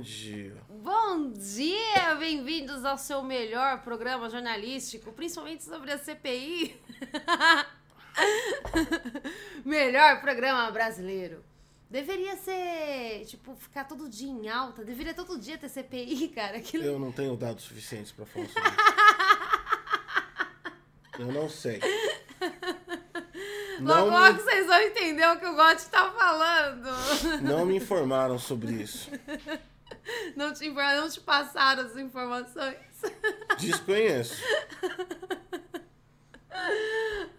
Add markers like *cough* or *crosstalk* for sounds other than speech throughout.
Bom dia. Bom dia, bem-vindos ao seu melhor programa jornalístico, principalmente sobre a CPI. *laughs* melhor programa brasileiro. Deveria ser, tipo, ficar todo dia em alta. Deveria todo dia ter CPI, cara. Aquilo... Eu não tenho dados suficientes pra falar sobre isso. Eu não sei. Logo, Não logo me, vocês vão entender o que o Gotti tá falando. não me informaram sobre isso. Não te, não te passaram as informações. Desconheço.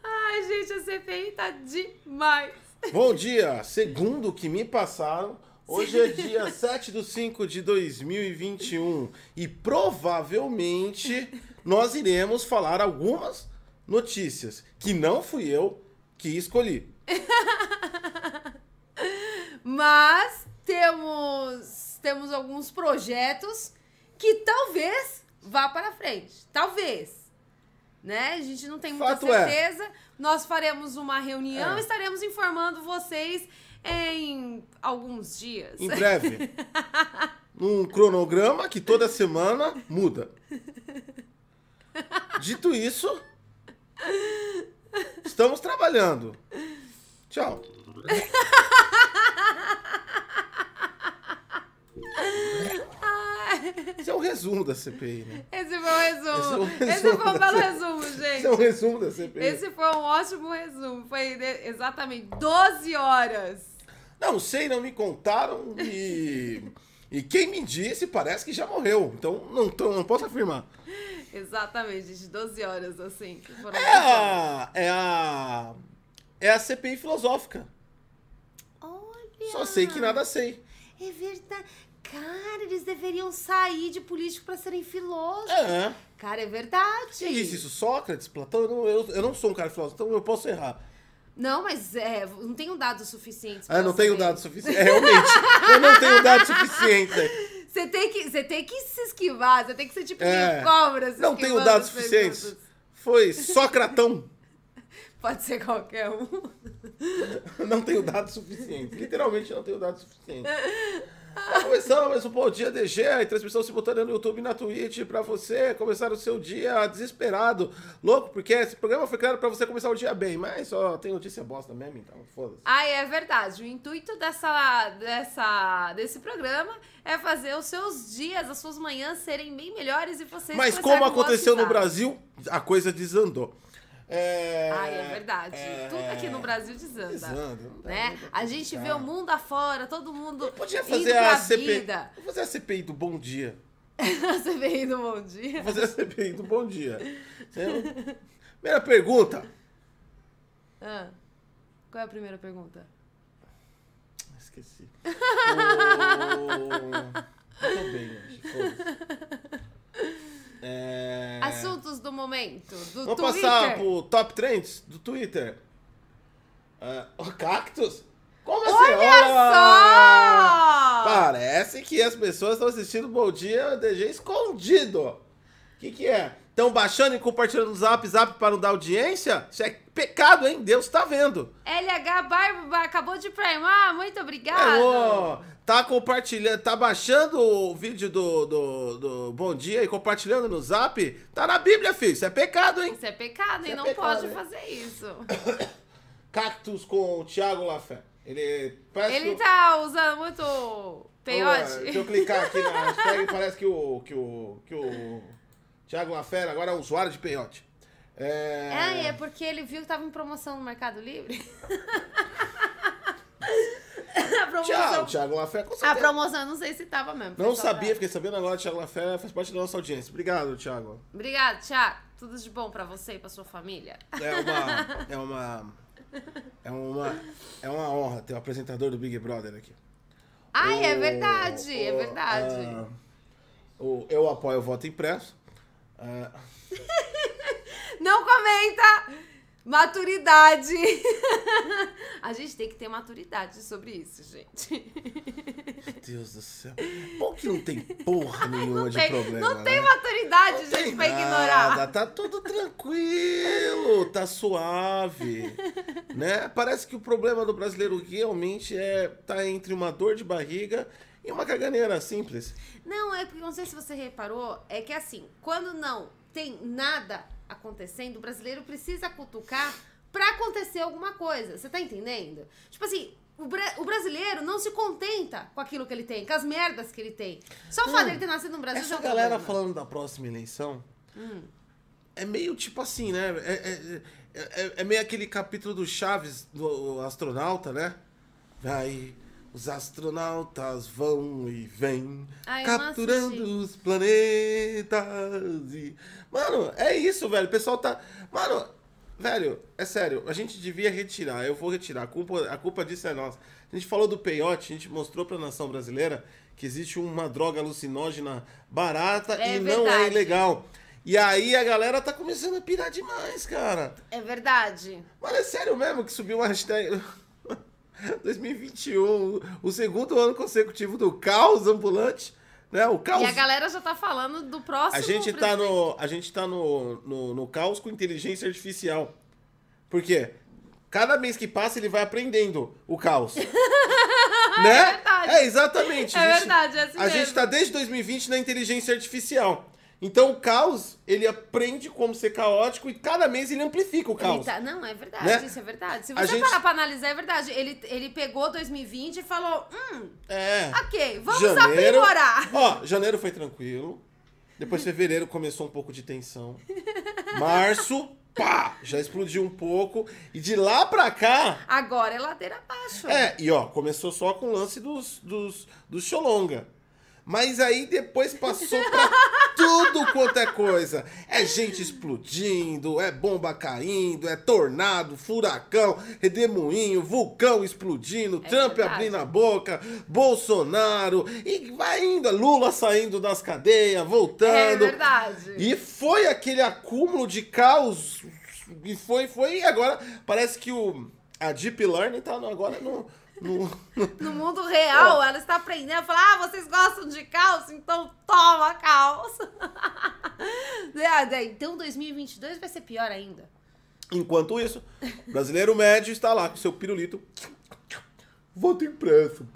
Ai, gente, a CPI tá demais. Bom dia! Segundo o que me passaram, hoje é dia 7 de 5 de 2021 e provavelmente nós iremos falar algumas notícias que não fui eu que escolhi. *laughs* Mas temos, temos alguns projetos que talvez vá para frente. Talvez. Né? A gente não tem muita Fato é. certeza. Nós faremos uma reunião É. e estaremos informando vocês em alguns dias. Em breve. *laughs* Num cronograma que toda semana muda. Dito isso, estamos trabalhando. Tchau. *laughs* Esse é o resumo da CPI, né? Esse foi um resumo. Esse é um Esse foi um resumo belo resumo, Esse gente. é o resumo da CPI. Esse foi um ótimo resumo. Foi exatamente 12 horas. Não sei, não me contaram e. E quem me disse parece que já morreu. Então não, tô- não posso afirmar. Exatamente, gente. 12 horas, assim. foram É a. É a. É a CPI filosófica. Olha! Só sei que nada sei. É verdade. Cara, eles deveriam sair de político pra serem filósofos. É. Cara, é verdade. Quem disse isso? Sócrates, Platão? Eu não, eu, eu não sou um cara filósofo, então eu posso errar. Não, mas é, não tenho dados suficientes. Ah, não tenho dados suficientes. É, realmente. eu não tenho dados suficientes. *laughs* Você tem, que, você tem que se esquivar, você tem que ser tipo É. cobra. Não tenho dados suficientes. Foi Socratão. *laughs* Pode ser qualquer um. *laughs* Não tenho dados suficientes. Literalmente não tenho dados suficientes. Começando mais um Bom Dia DG, a transmissão simultânea no YouTube e na Twitch pra você começar o seu dia desesperado, louco, porque esse programa foi criado pra você começar o dia bem, mas só tem notícia bosta mesmo, então foda-se. Ah, é verdade. O intuito dessa, dessa, desse programa é fazer os seus dias, as suas manhãs serem bem melhores e vocês Mas como aconteceu no. Brasil, a coisa desandou. É... Ah, é verdade. é- Tudo aqui no Brasil desanda. Desanda, dá, Né? dá A gente vê o mundo afora, todo mundo Podia indo fazer a CPI. vida. Vou fazer a CPI do Bom Dia. Você veio no bom dia? Vou fazer a CPI do Bom Dia. Primeira pergunta. Ah, qual é a primeira pergunta? Esqueci. *laughs* O... Tô bem foda-se. É... Assuntos do momento, do Vamos Twitter. passar pro top trends do Twitter. É, o cactus? Como assim? Olha só! Parece que as pessoas estão assistindo Bom Dia DG escondido. O que, que é? Estão baixando e compartilhando no zap zap para não dar audiência? Isso é pecado, hein? Deus tá vendo. LH Barba acabou de primar, muito obrigada. É, tá compartilhando, tá baixando o vídeo do, do, do Bom Dia e compartilhando no zap? Tá na Bíblia, filho. Isso é pecado, hein? Isso é pecado, Isso hein? é Não pecado, pode hein? fazer isso. *coughs* Cactus com o Thiago Lafé. Ele parece Ele que... tá usando muito peiote. Deixa eu clicar aqui na *laughs* hashtag parece que o, que o, que o Thiago Lafé agora é usuário de peiote. É... Ah, é porque ele viu que tava em promoção no Mercado Livre? *laughs* *laughs* a promoção. Tchau, Thiago Lafé, com A certeza. promoção, eu não sei se tava mesmo. Não sabia, pra- fiquei sabendo agora, Thiago Lafé faz parte da nossa audiência. Obrigado, Thiago. Obrigada, Thiago. Tudo de bom pra você e pra sua família. É uma. *laughs* É uma. É uma, é uma honra ter o apresentador do Big Brother aqui. Ai, é O- verdade, é o- verdade. ah, o, eu apoio o voto impresso. Ah, *laughs* Não comenta! Maturidade! *laughs* A gente tem que ter maturidade sobre isso, gente. Deus do céu. Bom que não tem porra *laughs* nenhuma de tem- problema. não tem né? maturidade, Não gente, tem pra nada, ignorar. Tá tudo tranquilo, tá suave. né? Parece que o problema do brasileiro realmente é tá entre uma dor de barriga e uma caganeira simples. Não, é porque não sei se você reparou, é que assim, quando não tem nada acontecendo, o brasileiro precisa cutucar pra acontecer alguma coisa. Você tá entendendo? Tipo assim, o, bra- o brasileiro não se contenta com aquilo que ele tem, com as merdas que ele tem. Só o fato Não, dele ter nascido no Brasil já é Essa galera problema. falando da próxima eleição Hum. é meio tipo assim, né? É, é- é- é meio aquele capítulo do Chaves, do astronauta, né? Vai. Os astronautas vão e vêm, capturando os planetas. E... Mano, é isso, velho. O pessoal tá. Mano, velho, é sério. A gente devia retirar. Eu vou retirar. A culpa, a culpa disso é nossa. A gente falou do peiote, a gente mostrou pra nação brasileira que existe uma droga alucinógena barata É e não é verdade. ilegal. E aí a galera tá começando a pirar demais, cara. É verdade. Mano, é sério mesmo que subiu uma hashtag. *laughs* *laughs* 2021, o segundo ano consecutivo do caos ambulante, né? O caos. E a galera já tá falando do próximo. A gente tá presidente. no, a gente tá no, no, no caos com inteligência artificial. Por quê? Cada mês que passa ele vai aprendendo o caos. *laughs* né? É verdade. É, exatamente. É A gente- verdade, é assim A mesmo. gente tá desde 2020 na inteligência artificial. Então o caos, ele aprende como ser caótico e cada mês ele amplifica o caos. tá- não, é verdade, Né? isso é verdade. Se você gente- parar pra analisar, é verdade. Ele, ele pegou 2020 e falou: hum, É. ok, vamos janeiro, aprimorar. Ó, janeiro foi tranquilo. Depois fevereiro começou um pouco de tensão. Março, pá, já explodiu um pouco. E de lá pra cá, Agora é ladeira abaixo. é, e ó, começou só com o lance dos, dos, dos Xolonga. Mas aí depois passou pra *laughs* tudo quanto é coisa. É gente explodindo, é bomba caindo, é tornado, furacão, redemoinho, vulcão explodindo, Trump verdade. abrindo a boca, Bolsonaro, e vai indo, Lula saindo das cadeias, É voltando. verdade. E foi aquele acúmulo de caos. E foi, foi. E agora parece que o, a Deep Learning tá agora no. No- no- mundo real, ela está aprendendo a falar: ah, vocês gostam de caos? Então toma caos. É, daí, então 2022 vai ser pior ainda. Enquanto isso, o brasileiro médio está lá com seu pirulito. Voto impresso.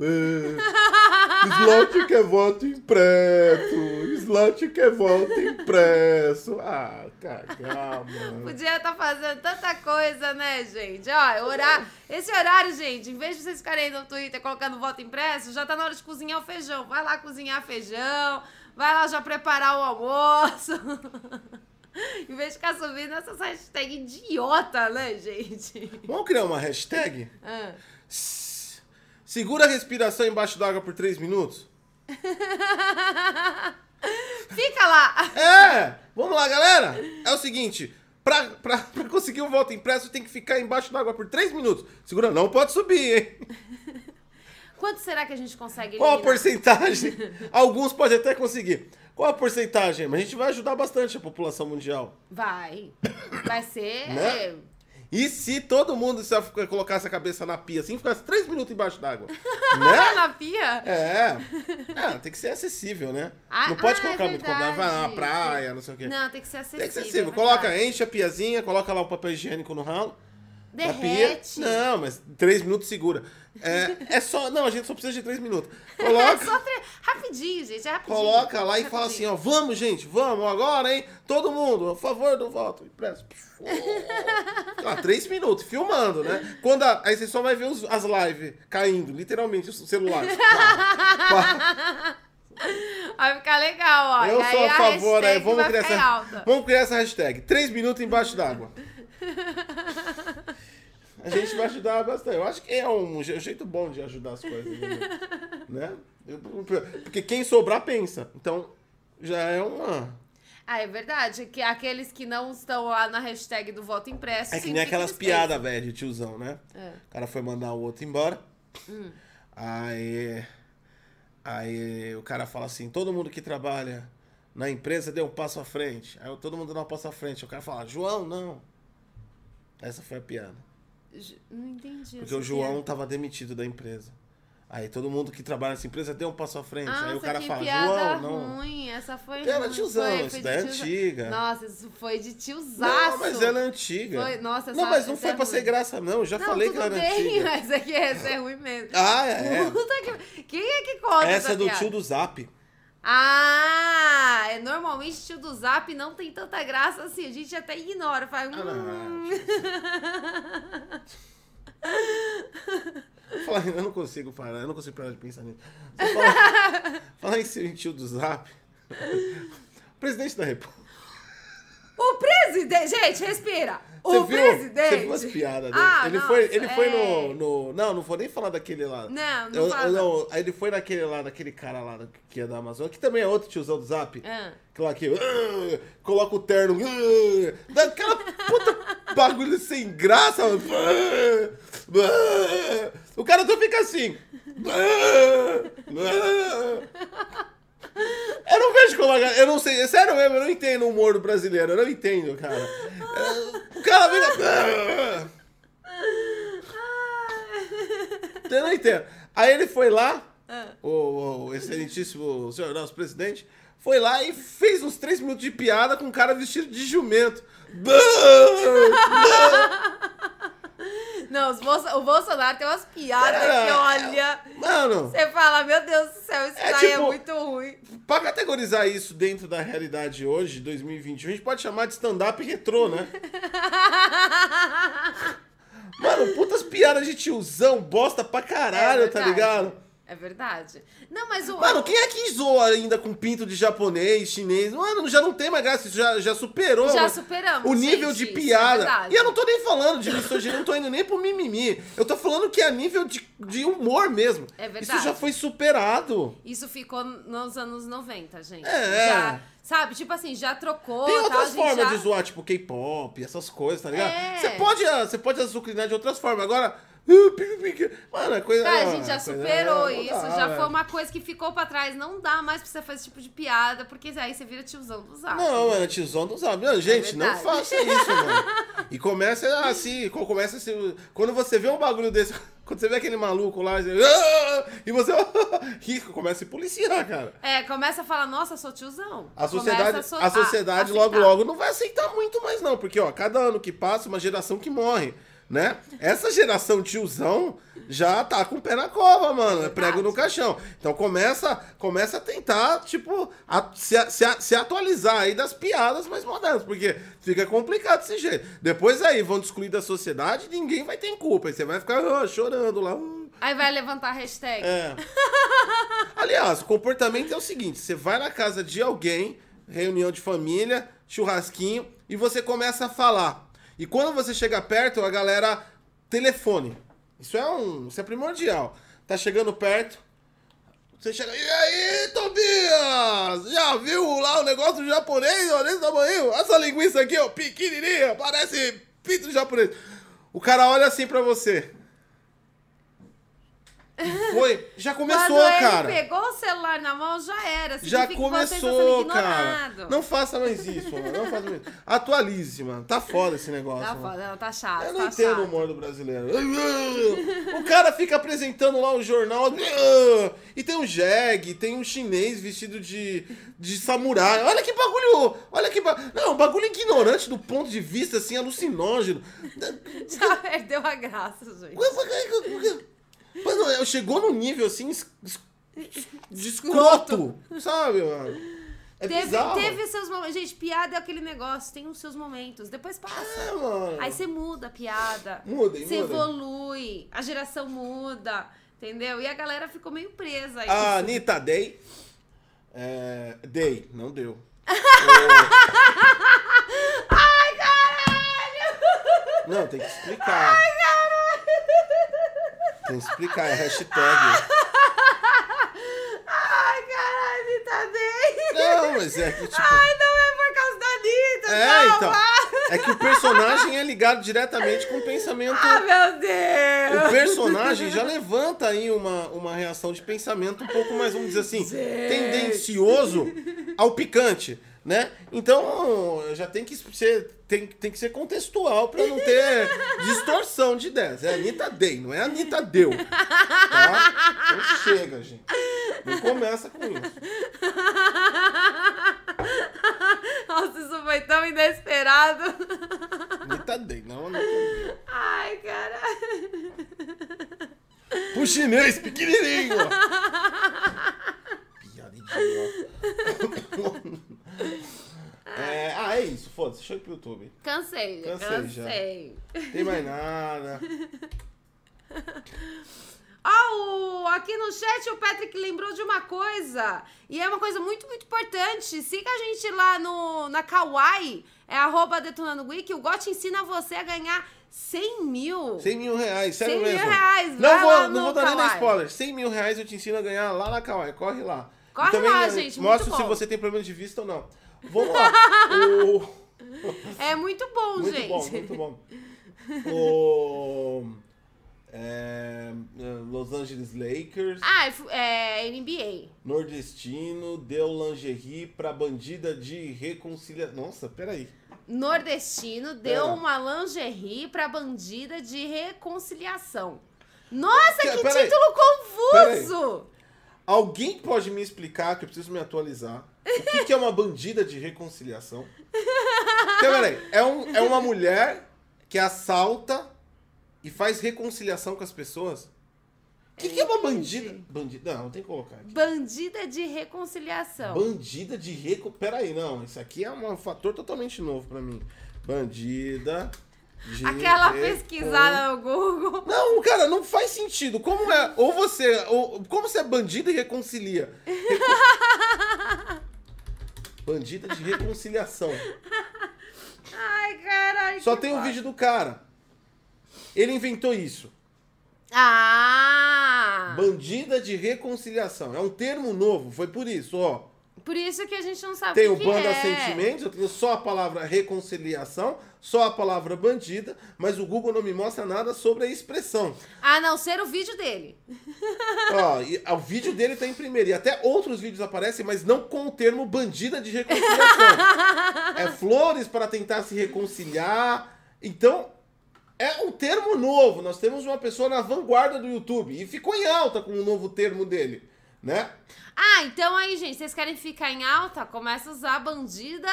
Slot quer voto impresso. Slot quer voto impresso. Ah, cagar, mano. Podia estar fazendo tanta coisa, né, gente? Ó, horário, esse horário, gente, em vez de vocês ficarem aí no Twitter colocando voto impresso, já tá na hora de cozinhar o feijão. Vai lá cozinhar feijão, vai lá já preparar o almoço. *laughs* em vez de ficar subindo essas hashtags idiota, né, gente? Vamos criar uma hashtag? Ah. Segura a respiração embaixo d'água por 3 minutos? *laughs* Fica lá! É! Vamos lá, galera! É o seguinte. Pra, pra, pra conseguir um voto impresso, tem que ficar embaixo d'água por 3 minutos. Segura, não pode subir, hein? *laughs* Quanto será que a gente consegue Qual a porcentagem? *laughs* Alguns podem até conseguir. Qual a porcentagem? Mas a gente vai ajudar bastante a população mundial. Vai. Vai ser. Né? E se todo mundo se colocasse a cabeça na pia assim, ficasse 3 minutos embaixo d'água? *laughs* né? Na pia? É. É, tem que ser acessível, né? Ah, não pode ah, colocar é muito problema. Vai na praia, não sei o quê. Não, tem que ser acessível. Tem que ser acessível. é Coloca, enche a piazinha, coloca lá o papel higiênico no ralo. Derrete. Não, mas 3 minutos segura. É, é só. Não, a gente só precisa de 3 minutos. Coloca. *laughs* É só tre... Rapidinho, gente. É rapidinho. Coloca lá e fala Rapidinho. assim, ó, vamos, gente, vamos agora, hein? Todo mundo, a favor do voto. Impresso. Ah, três minutos, filmando, né? Quando a- aí você só vai ver os- as lives caindo, literalmente, os celulares. Pá, *laughs* pá. Vai ficar legal, ó. Eu E sou a favor, hashtag aí, vamos criar, essa, alta. vamos criar essa hashtag. Três minutos embaixo d'água. *laughs* A gente vai ajudar bastante. Eu acho que é um je- jeito bom de ajudar as coisas. *laughs* Né? Eu- Porque quem sobrar pensa. Então, já é uma. Ah, é verdade. Que aqueles que não estão lá na hashtag do voto impresso. É que nem aquelas piadas, velho, de tiozão, né? É. O cara foi mandar o outro embora. Hum. Aí. Aí o cara fala assim: todo mundo que trabalha na empresa deu um passo à frente. Aí todo mundo dá um passo à frente. O cara fala: João, não. Essa foi a piada. Não entendi. Porque essa o João piada. tava demitido da empresa. Aí todo mundo que trabalha nessa empresa deu um passo à frente. Nossa, aí o cara fala, João, não. ruim. Essa foi Ela é ruim. tiozão, Foi- isso daí é antiga. Nossa, isso foi de tiozaço. Não, mas ela é antiga. Foi- nossa, não, essa- mas não essa foi é pra ruim. ser graça, não. Eu já Não, falei que ela era bem, antiga. *laughs* mas é que essa é ruim mesmo. Ah, é. Puta que... Quem é que conta Essa é do piada? tio do Zap. Ah, é, normalmente tio do Zap não tem tanta graça assim. A gente até ignora. Faz, Ah, hum. Fala, eu não consigo parar, eu não consigo parar de pensar nisso. Você fala, *laughs* fala em seu tio do Zap. Presidente da República. O presidente... Gente, respira. Você o viu, presidente... Você viu as piadas dele? Ah, ele nossa, foi, ele foi é. no, no. Não, não vou nem falar daquele lá. Não, não Eu- fala não. ele foi naquele lá, daquele cara lá que é da Amazônia, que também é outro tiozão do Zap. Ah. Que lá que. ah, coloca o terno. ah, dá aquela puta *laughs* bagulho sem graça. ah, o cara só fica assim. Ah, ah. Eu não vejo como a galera- Eu não sei, é sério mesmo, eu não entendo o humor do brasileiro, eu não entendo, cara. É, O cara fica. Eu não entendo. Aí ele foi lá, o, o excelentíssimo senhor nosso presidente, foi lá e fez uns três minutos de piada com um cara vestido de jumento. Não, os Bolso- o Bolsonaro tem umas piadas Cara, que, olha... Mano, Você fala, meu Deus do céu, isso É daí é tipo- muito ruim. pra categorizar isso dentro da realidade hoje, 2021, a gente pode chamar de stand-up retrô, né? *laughs* Mano, putas piadas de tiozão, bosta pra caralho, É tá ligado? É verdade. Não, mas o. Mano, quem é que zoa ainda com pinto de japonês, chinês? Mano, já não tem mais graça, isso já, já superou. Já superamos, O nível gente, de é piada. verdade. e eu não tô nem falando de misoginia, não tô indo nem pro mimimi. Eu tô falando que é nível de, de humor mesmo. É verdade. Isso já foi superado. Isso ficou nos anos 90, gente. É. Já, sabe, tipo assim, já trocou. Tem tal, outras gente formas já... de zoar, tipo K-pop, essas coisas, tá ligado? É. Você pode, ah, você pode azucrinar de outras formas. Agora. Mano, é coisa. Cara, a gente já coisa- superou não isso, já foi uma coisa que ficou pra trás. Não dá mais pra você fazer esse tipo de piada, porque aí você vira tiozão do zap. Não, mano, tiozão não sabe. Não, gente, não É verdade. faça isso, mano. E começa assim, co- começa assim. Quando você vê um bagulho desse, *laughs* quando você vê aquele maluco lá, você- "Ah!" e você ri, *laughs* começa a se policiar, cara. É, começa a falar, nossa, sou tiozão. A sociedade, Começa so- a sociedade a- logo, aceitar. logo não vai aceitar muito mais, não. Porque, ó, cada ano que passa, uma geração que morre, né? Essa geração tiozão já tá com o pé na cova, mano. É prego no caixão. Então começa, começa a tentar, tipo, a- se, a- se, a- se atualizar aí das piadas mais modernas. Porque fica complicado desse jeito. Depois aí vão te excluir da sociedade e ninguém vai ter culpa. Aí você vai ficar ah, chorando lá. "Hum". Aí vai levantar a hashtag. É. *laughs* Aliás, o comportamento é o seguinte: você vai na casa de alguém, reunião de família, churrasquinho, e você começa a falar. E quando você chega perto, a galera telefone. Isso é um. Isso é primordial. Tá chegando perto. Você chega. E aí, Tobias? Já viu lá o negócio do japonês? Olha esse tamanho. Essa linguiça aqui, ó, pequenininha, parece pinto de japonês. O cara olha assim pra você. Foi. Já começou, Quando cara. ele pegou o celular na mão, já era. Já começou, cara. Não faça mais isso, mano. Não faça mais isso. Atualize, mano. Tá foda esse negócio. Tá mano. foda, não, tá chato, Eu tá não entendo chato. o humor do brasileiro. *laughs* O cara fica apresentando lá o jornal. E tem um jegue, tem um chinês vestido de, de samurai. Olha que bagulho. Olha que bagulho. Não, um bagulho ignorante do ponto de vista assim, alucinógeno. *laughs* Já perdeu a graça, gente. Mano, chegou num nível assim. es- es- De escroto, sabe, mano? É Teve, bizarro. teve seus momentos. Gente, piada é aquele negócio, tem os seus momentos. Depois passa. É, mano. Aí você muda a piada. Mudem, Você evolui. A geração muda. Entendeu? E a galera ficou meio presa. a A isso. Anitta Day. É, Day, não deu. *laughs* Ai, caralho! Não, tem que explicar. Ai! Tem que explicar, é hashtag. *laughs* Ai, caralho, tá bem. Não, mas é que tipo. Ai, não é por causa da Anitta, É, calma. então. É que o personagem é ligado diretamente com o pensamento. Ah, meu Deus. O personagem já levanta aí uma, uma reação de pensamento um pouco mais, vamos dizer assim, Gente. tendencioso ao picante. Né? Então, já tem que ser, tem, tem que ser contextual pra não ter *laughs* distorção de ideias. É Anitta Day, não é Anitta Deu. Tá? Então chega, gente. Não começa com isso. *laughs* Nossa, isso foi tão inesperado. Anitta Day, não Deu. Ai, caralho. Pro chinês pequenininho. *laughs* Piada idiota. É, ah, é isso. Foda-se. Chega pro YouTube. Cansei, Cansei cansei. já. Tem mais nada. *laughs* Ó, o- aqui no chat o Patrick lembrou de uma coisa. E é uma coisa muito, muito importante. Siga a gente lá no, na Kawaii. É arroba Detonando Wiki. O GOT ensina você a ganhar 100 mil. 100 mil reais, sério 100 mil mesmo. reais, Não vou, não vou dar nem spoiler. 100 mil reais eu te ensino a ganhar lá na Kawaii. Corre lá. Corre também, lá, gente, Mostra se você tem problema de vista ou não. Vamos lá. *laughs* o... É muito bom, Muito gente. bom, muito bom. O... é, Los Angeles Lakers, Ah, é é NBA. nordestino, deu lingerie pra bandida de reconciliação. Nossa, peraí. Nordestino deu Pera. uma lingerie pra bandida de reconciliação. Nossa, Que- que título confuso! Alguém pode me explicar, que eu preciso me atualizar, o que, que é uma bandida de reconciliação? Porque, peraí, é, um, é uma mulher que assalta e faz reconciliação com as pessoas? O que, que é uma bandida? Bandida? Não, tem que colocar aqui. Bandida de reconciliação. Bandida de reco... Peraí, não, isso aqui é um fator totalmente novo pra mim. Bandida de Aquela pesquisada no Google. Não, cara, não faz sentido. Como é? Ou você. Ou, como você é bandida e reconcilia? Recon- bandida de reconciliação. Ai, caralho. Só tem o foda. vídeo do cara. Ele inventou isso. Ah! Bandida de reconciliação. É um termo novo, foi por isso, ó. Por isso que a gente não sabe Tem o que, banda é. sentimentos, eu tenho só a palavra reconciliação, só a palavra bandida, mas o Google não me mostra nada sobre a expressão. A não ser o vídeo dele. Ó, e o vídeo dele tá em primeiro. E até outros vídeos aparecem, mas não com o termo bandida de reconciliação. *laughs* é flores para tentar se reconciliar. Então, é um termo novo. Nós temos uma pessoa na vanguarda do YouTube. E ficou em alta com o novo termo dele, né? Ah, então aí, gente, vocês querem ficar em alta? Começa a usar bandida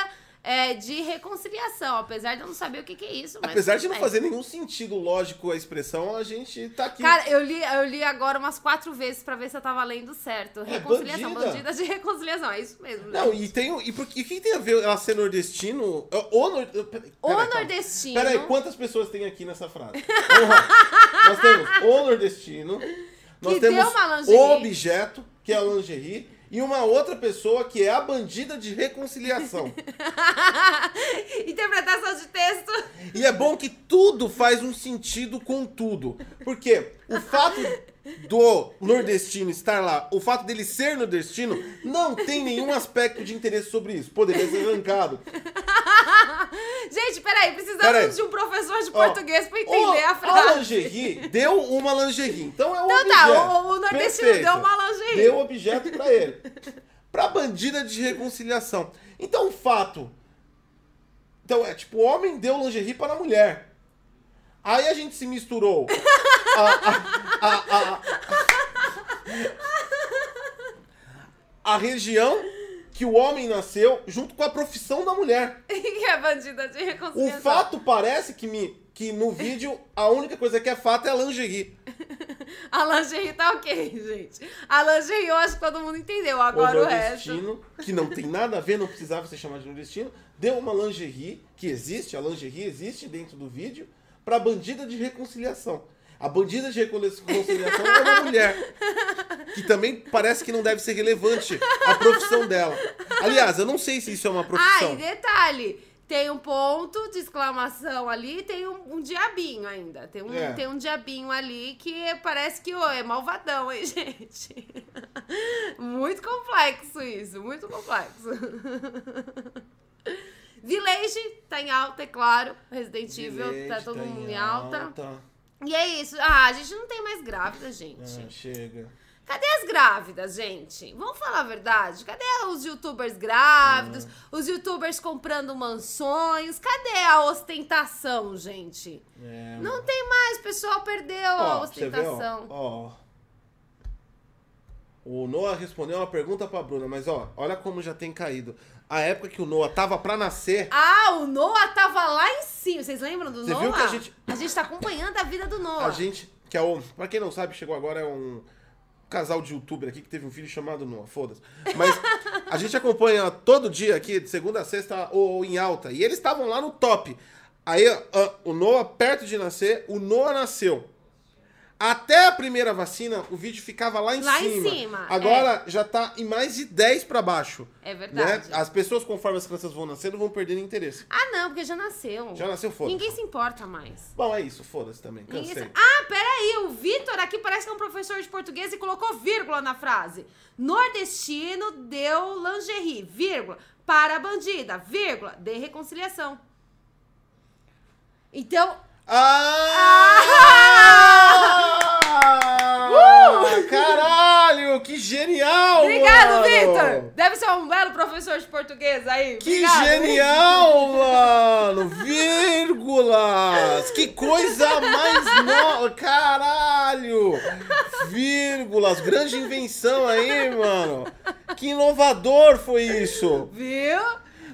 é, de reconciliação. Apesar de eu não saber o que, que é isso. Mas Apesar de não fazer nenhum sentido lógico a expressão, a gente tá aqui. Cara, eu li, eu li agora umas quatro vezes pra ver se eu tava lendo certo. Reconciliação, É, bandida. bandida de reconciliação. É isso mesmo. Não, gente. e tem. o- E, por, e o que tem a ver ela ser nordestino? O, nor, peraí, O calma. nordestino. Peraí, quantas pessoas tem aqui nessa frase? Nós temos o nordestino, nós Que temos o objeto, que é a lingerie, e uma outra pessoa que é a bandida de reconciliação. *laughs* Interpretação de texto. E é bom que tudo faz um sentido com tudo. Porque o fato do nordestino estar lá, o fato dele ser nordestino, não tem nenhum aspecto de interesse sobre isso. Poderia ser arrancado. Gente, peraí, precisamos Peraí. de um professor de português pra entender o- a frase. lingerie deu uma lingerie. Então é um Então objeto. tá, o, o nordestino Perfeito. deu uma lingerie. Deu objeto pra ele. Pra bandida de reconciliação. Então o fato. Então é tipo, o homem deu lingerie para a mulher. Aí a gente se misturou. *laughs* a, a, a, a, a região que o homem nasceu junto com a profissão da mulher. *laughs* que é bandida de O reconciliação. fato parece que, me, que no vídeo a única coisa que é fato é a lingerie. *laughs* A lingerie tá ok, gente. A lingerie eu acho que todo mundo entendeu. Agora o o, resto. que não tem nada a ver, não precisava ser chamado de nordestino, deu uma lingerie, que existe, a lingerie existe dentro do vídeo, pra bandida de reconciliação. A bandida de reconciliação é uma mulher, que também parece que não deve ser relevante a profissão dela. Aliás, eu não sei se isso é uma Ah, profissão. e detalhe. Tem um ponto de exclamação ali e tem um, um diabinho ainda. Tem um, É. tem um diabinho ali que parece que ô, é malvadão, hein, *laughs* gente? muito complexo isso, muito complexo. Village tá em alta, é claro. Resident Evil tá todo tá mundo em em alta. E é isso. Ah, a gente não tem mais grávida, gente. Ah, chega. Cadê as grávidas, gente? Vamos falar a verdade? Cadê os youtubers grávidos? Hum. Os youtubers comprando mansões? Cadê a ostentação, gente? É, Não tem mais, o pessoal perdeu a Ó, você vê, ó, ostentação. ó. O Noah respondeu uma pergunta pra Bruna, mas ó, olha como já tem caído. A época que o Noah tava pra nascer, Ah, o Noah tava lá em cima. Vocês lembram do Você Noah? viu que a gente- A gente tá acompanhando a vida do Noah. a gente, que é o, pra quem não sabe, chegou agora, é um casal de youtuber aqui que teve um filho chamado Noah, foda-se. Mas a gente acompanha todo dia aqui, de segunda a sexta, ou em alta, e eles estavam lá no top. Aí ó, o Noah, perto de nascer, o Noah nasceu. Até a primeira vacina, o vídeo ficava lá em Lá em cima. cima, Agora já tá em mais de 10 pra baixo. É Né? verdade. As pessoas, conforme as crianças vão nascendo, vão perdendo interesse. Ah, não, porque já nasceu. Já nasceu, foda-se. Ninguém se importa mais. Bom, é isso, foda-se também. Cansei. se- Ah, peraí, o Vitor aqui parece que é um professor de português e colocou vírgula na frase. Nordestino deu lingerie, vírgula, para a bandida, vírgula, de reconciliação. Então, Ah! Caralho, que genial! obrigado! Vitor! Deve ser um belo professor de português aí. Que Obrigado. genial, *laughs* mano! Vírgulas! Que coisa mais nova! Caralho! Vírgulas! Grande invenção aí, mano! Que inovador foi isso! Viu?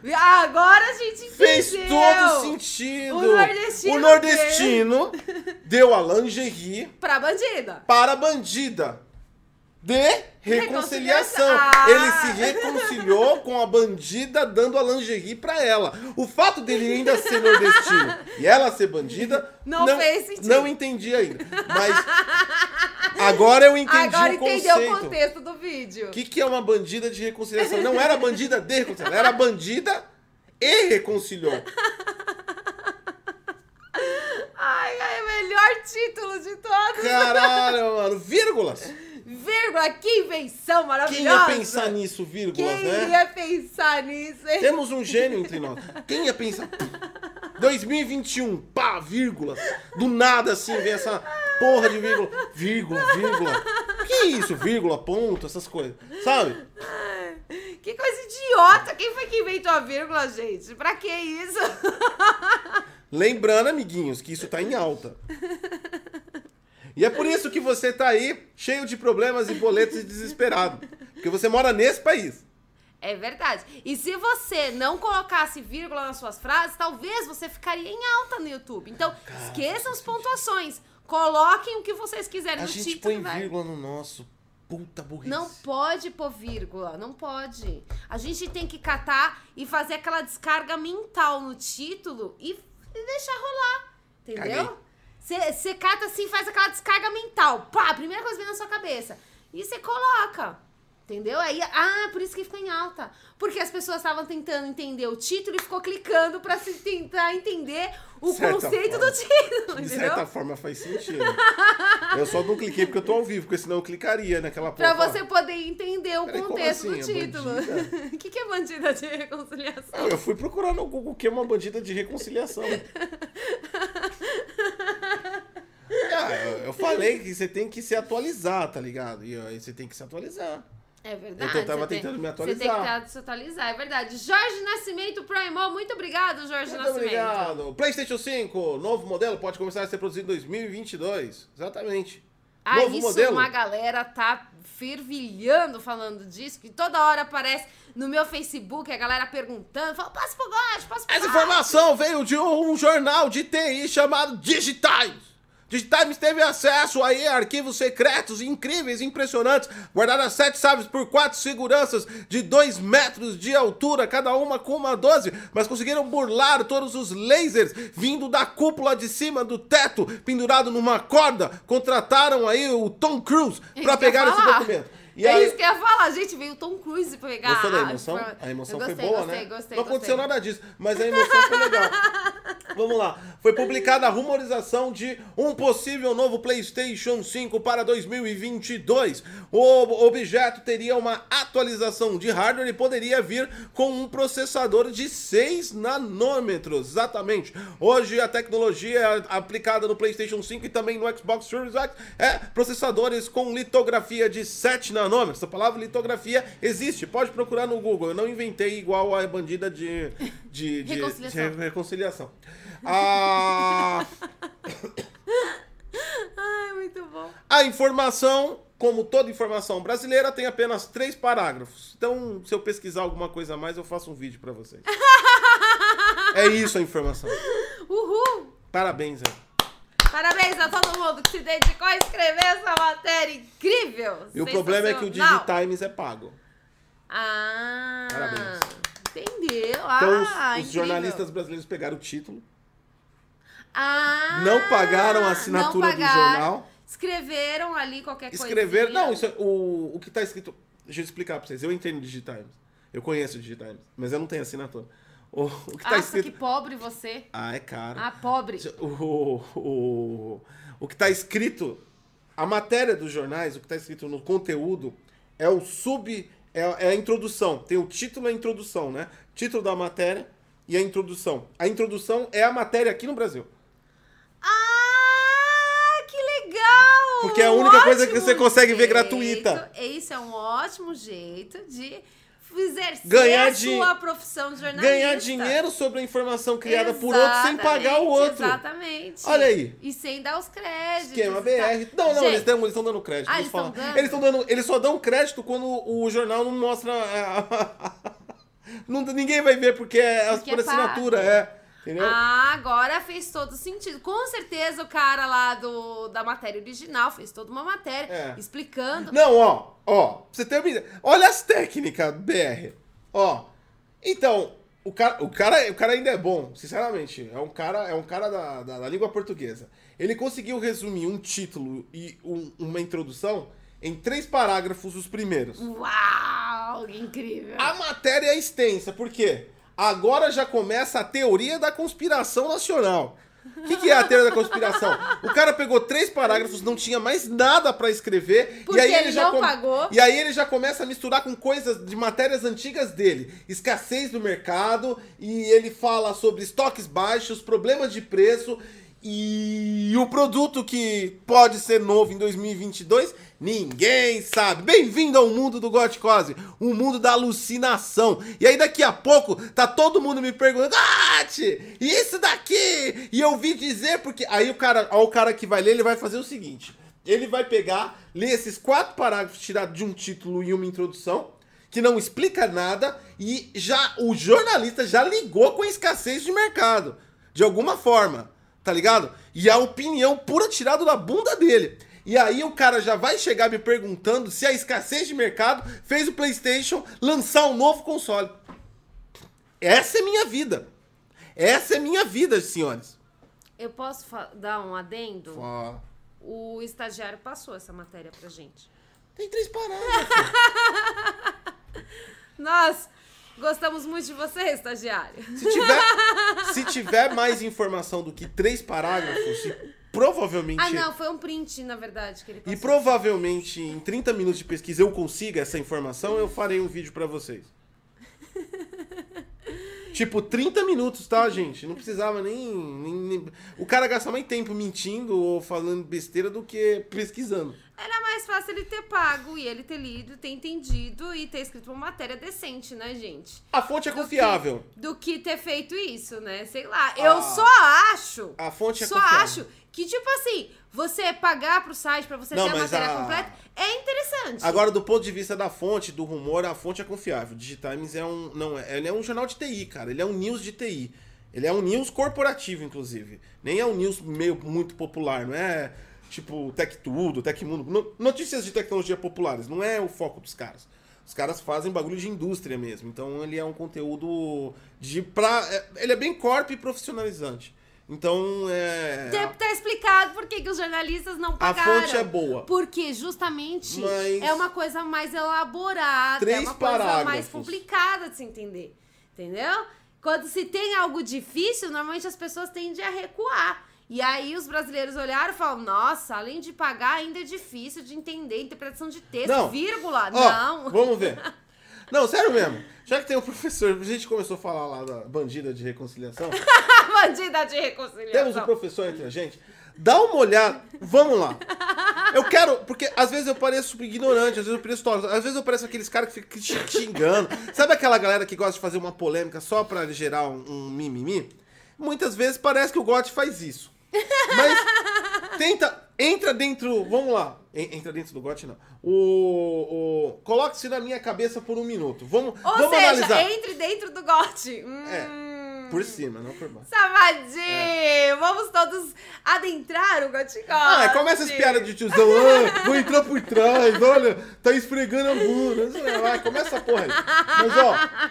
Vi- Agora a gente entendeu. Fez todo sentido! O nordestino O nordestino *laughs* deu a lingerie Pra bandida. para a bandida de reconciliação. Ah. Ele se reconciliou com a bandida dando a lingerie pra ela. O fato dele ainda ser nordestino e ela ser bandida Não fez sentido. Não entendi ainda. Mas agora eu entendi Agora o entendeu conceito. o contexto do vídeo. O que, que é uma bandida de reconciliação? Não era bandida de reconciliação, era bandida e reconciliou. Ai, ai, melhor título de todos. Caralho, mano. Vírgulas. Vírgula, que invenção Quem maravilhosa. ia pensar nisso, Quem vírgulas, né? ia pensar nisso, hein? Temos um gênio entre nós. Quem ia pensar? 2021, pá, vírgula. Do nada assim vem essa porra de vírgula. Vírgula, vírgula. Que isso? Vírgula, ponto, essas coisas. Sabe? Que coisa idiota. Quem foi que inventou a vírgula, gente? Pra que isso? Lembrando, amiguinhos, que isso tá em alta. E é por isso que você tá aí cheio de problemas e boletos e desesperado. Porque você mora nesse país. É verdade. E se você não colocasse vírgula nas suas frases, talvez você ficaria em alta no YouTube. Então, esqueçam as pontuações. Coloquem o que vocês quiserem A no gente título. põe vai. vírgula no nosso. Puta burrice. Não pode pôr vírgula, não pode. A gente tem que catar e fazer aquela descarga mental no título e, e deixar rolar. Entendeu? Você cata assim, faz aquela descarga mental. Pá, a primeira coisa que vem na sua cabeça. E você coloca. Entendeu? Aí, ah, por isso que ficou em alta. Porque as pessoas estavam tentando entender o título e ficou clicando pra se tentar entender o conceito forma. do título, De entendeu? certa forma faz sentido. eu só não cliquei porque eu tô ao vivo, porque senão eu clicaria naquela Pra porra. você poder entender o Peraí, contexto assim? do É título. bandida? *laughs* O que, que é bandida de reconciliação? Eu fui procurar no Google o que é uma bandida de reconciliação. *laughs* Eu, falei que você tem que se atualizar, tá ligado? E aí você tem que se atualizar. É verdade. Então eu tava você tem- tentando me Você tem atualizar. que se atualizar, é verdade. Jorge Nascimento Primo, muito obrigado, Jorge Muito Nascimento. obrigado. PlayStation 5, novo modelo, pode começar a ser produzido em 2022. Exatamente. Ah, novo isso modelo. uma galera tá fervilhando falando disso, que toda hora aparece no meu Facebook a galera perguntando, fala, passa pro gosto, passa pro Essa informação veio de um jornal de TI chamado Digitimes. Digitimes teve acesso aí a arquivos secretos incríveis, impressionantes, guardados a sete chaves por quatro seguranças de dois metros de altura, cada uma com uma 12, mas conseguiram burlar todos os lasers vindo da cúpula de cima do teto, pendurado numa corda. Contrataram aí o Tom Cruise ia pegar esse documento. E é aí, isso que eu ia falar, gente, veio o Tom Cruise pegar. Gostou da a- emoção? a- A emoção Eu foi gostei, boa, gostei, né? Gostei, não aconteceu gostei. nada disso, mas a emoção foi legal. *laughs* Vamos lá. Foi publicada a rumorização de um possível novo PlayStation 5 para 2022. O objeto teria uma atualização de hardware e poderia vir com um processador de 6 nanômetros. Exatamente. Hoje a tecnologia aplicada no PlayStation 5 e também no Xbox Series X é processadores com litografia de 7 nanômetros. Essa palavra litografia existe. Pode procurar no Google. Eu não inventei igual a bandida de, de, de, reconciliação. de reconciliação. Ah, *laughs* Ai, muito bom. a informação, como toda informação brasileira, tem apenas três parágrafos. Então, se eu pesquisar alguma coisa a mais, eu faço um vídeo pra vocês. É isso a informação. *laughs* Uhul! Parabéns, Zé. Parabéns a todo mundo que se dedicou a escrever essa matéria incrível! E o problema é que o. Digitimes é pago. Ah! Parabéns. Entendeu? Então, os- ah, os, incrível. jornalistas brasileiros pegaram o título, Ah, não pagaram a assinatura não do pagaram, jornal, Escreveram ali qualquer coisa. escreveram. Não, isso é- o, o que tá escrito. Deixa eu explicar pra vocês. Eu entendo Digitimes. Eu conheço o Digitimes, mas eu não tenho assinatura. O, o que tá Nossa, escrito. que pobre você. Ah, é caro. Ah, pobre. O, o, o que está escrito, a matéria dos jornais, o que está escrito no conteúdo, é o sub. É, é a introdução. Tem o título e a introdução, né? Título da matéria e a introdução. A introdução é a matéria aqui no Brasil. Ah, que legal! Porque é a Um única coisa que você consegue ver jeito. gratuita. Isso é um ótimo jeito de exercer Ganhar a sua profissão de jornalista. Ganhar dinheiro sobre a informação criada por outro sem pagar o outro. Exatamente. Olha aí. E sem dar os créditos. Esquema e BR. tal. Não, não, Gente, eles estão eles tão dando crédito. Ah, eles, eles tão falam. dando? eles estão dando. Eles só dão crédito quando o jornal não mostra. a- não, ninguém vai ver porque é Porque por é assinatura, é. Entendeu? Ah, agora fez todo sentido. Com certeza o cara lá do, da matéria original fez toda uma matéria É. explicando. Não, ó, ó, pra você ter uma ideia. Olha as técnicas, BR. Ó. Então, o cara, o cara, o cara ainda é bom, sinceramente. É um cara, é um cara da, da, da língua portuguesa. Ele conseguiu resumir um título e um- uma introdução em três parágrafos os primeiros. Uau, que incrível. A matéria é extensa, por quê? Agora já começa a teoria da conspiração nacional. O que, que é a teoria da conspiração? O cara pegou três parágrafos, não tinha mais nada pra escrever. Porque e aí ele, ele já não pagou. E aí ele já começa a misturar com coisas de matérias antigas dele. Escassez do mercado, e ele fala sobre estoques baixos, problemas de preço. E o produto que pode ser novo em 2022, ninguém sabe. Bem-vindo ao mundo do Goticose, um mundo da alucinação. E aí daqui a pouco tá todo mundo me perguntando, Gati, e isso daqui? E eu vi dizer porque aí o cara, ó, o cara que vai ler, ele vai fazer o seguinte: ele vai pegar, ler esses quatro parágrafos tirados de um título e uma introdução, que não explica nada e já o jornalista já ligou com a escassez de mercado, de alguma forma tá ligado? E a opinião pura tirada da bunda dele. E aí o cara já vai chegar me perguntando se a escassez de mercado fez o PlayStation lançar um novo console. Essa é minha vida. Essa é minha vida, senhores. Eu posso dar um adendo? Ó, O estagiário passou essa matéria pra gente. Tem três parágrafos. *laughs* Nós gostamos muito de você, estagiário. Se tiver, se tiver mais informação do que três parágrafos, e provavelmente. Ah, não, foi um print, na verdade, que ele E passou. provavelmente em 30 minutos de pesquisa eu consiga essa informação, eu farei um vídeo pra vocês. *laughs* tipo, 30 minutos, tá, gente? Não precisava nem, nem- nem- O cara gasta mais tempo mentindo ou falando besteira do que pesquisando. Era mais fácil ele ter pago e ele ter lido, ter entendido e ter escrito uma matéria decente, né, gente? A fonte é Do que- confiável. Do que ter feito isso, né? Sei lá. Eu Ah. só acho. A fonte é só confiável. acho que, tipo assim, você pagar pro site pra você Não, ter a matéria a- completa é interessante. Agora, do ponto de vista da fonte, do rumor, a fonte é confiável. Digitimes é um. Não, é- ele é um jornal de TI, cara. Ele é um news de TI. Ele é um news corporativo, inclusive. Nem é um news meio muito popular, não é tipo Tech Tudo, Tech Mundo. No- Notícias de tecnologia populares, não é o foco dos caras. Os caras fazem bagulho de indústria mesmo. Então ele é um conteúdo de. Pra, é- ele é bem corp e profissionalizante. Então é. Tá- Tá explicado por que, que os jornalistas não A pagaram. fonte é boa. Porque justamente Mas- é uma coisa mais elaborada, Três é uma coisa mais parágrafos. complicada de se entender. Entendeu? quando se tem algo difícil, normalmente as pessoas tendem a recuar. E aí os brasileiros olharam e falaram: nossa, além de pagar, ainda é difícil de entender interpretação de texto, Não. vírgula. Ó, não. Vamos ver. *laughs* Não, sério mesmo. Já que tem um professor, a gente começou a falar lá da bandida de reconciliação. *laughs* Bandida de reconciliação. Temos um professor entre a gente. Dá uma olhada. Vamos lá. Eu quero. Porque às vezes eu pareço ignorante, às vezes eu pareço tóxico, às vezes eu pareço aqueles caras que ficam te xingando. Sabe aquela galera que gosta de fazer uma polêmica só pra gerar um, um mimimi? Muitas vezes parece que o Gotti faz isso. Mas tenta. Entra dentro. Vamos lá. En- Entra dentro do Gotti, não. O. o Coloque-se na minha cabeça por um minuto. Vamos, Ou vamos seja, analisar. entre dentro do gote. Hum. Por cima, não por baixo. Safadinho! Vamos todos adentrar o gote Ah, é, começa as piadas de tiozão. Ah, vou entrar por trás, olha, tá esfregando a bunda. Vai, começa essa porra aí. Mas, ó,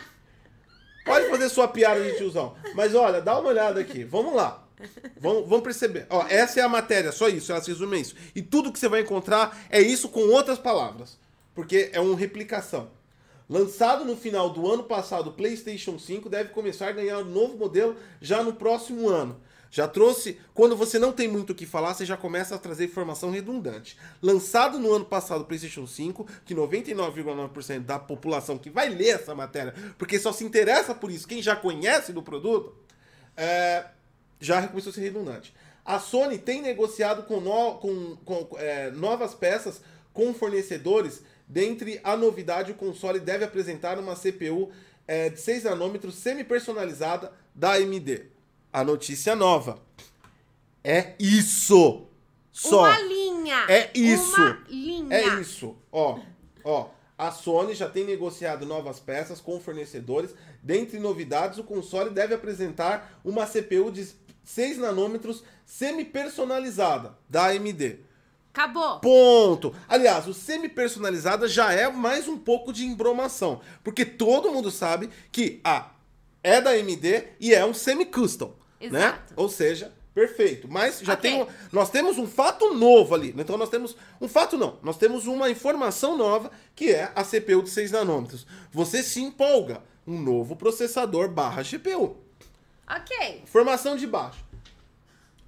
pode fazer sua piada de tiozão. Mas, olha, dá uma olhada aqui. Vamos lá. Vamos, vamos perceber. Ó, essa é a matéria, só isso, ela se resume a isso. E tudo que você vai encontrar é isso com outras palavras. Porque é uma replicação. Lançado no final do ano passado, o PlayStation 5 deve começar a ganhar um novo modelo já no próximo ano. Já trouxe, quando você não tem muito o que falar, você já começa a trazer informação redundante. Lançado no ano passado o PlayStation 5, que 99,9% da população que vai ler essa matéria, porque só se interessa por isso quem já conhece do produto, é, já começou a ser redundante. A Sony tem negociado com, no- com- com, é, novas peças com fornecedores. Dentre a novidade, o console deve apresentar uma CPU é, de 6 nanômetros semi-personalizada da AMD. A notícia nova. É isso! Só. Uma linha. É isso. Uma linha. É isso. Ó, ó. A Sony já tem negociado novas peças com fornecedores. Dentre novidades, o console deve apresentar uma CPU de 6 nanômetros semi-personalizada da AMD. Acabou. Ponto. Aliás, o semi-personalizada já é mais um pouco de embromação. Porque todo mundo sabe que a é da AMD e é um semi-custom. Né? Ou seja, perfeito. Mas já Ok. tem um- nós temos um fato novo ali. Então nós temos. Um fato não. Nós temos uma informação nova que é a CPU de 6 nanômetros. Você se empolga. Um novo processador barra GPU. Ok. Informação de baixo.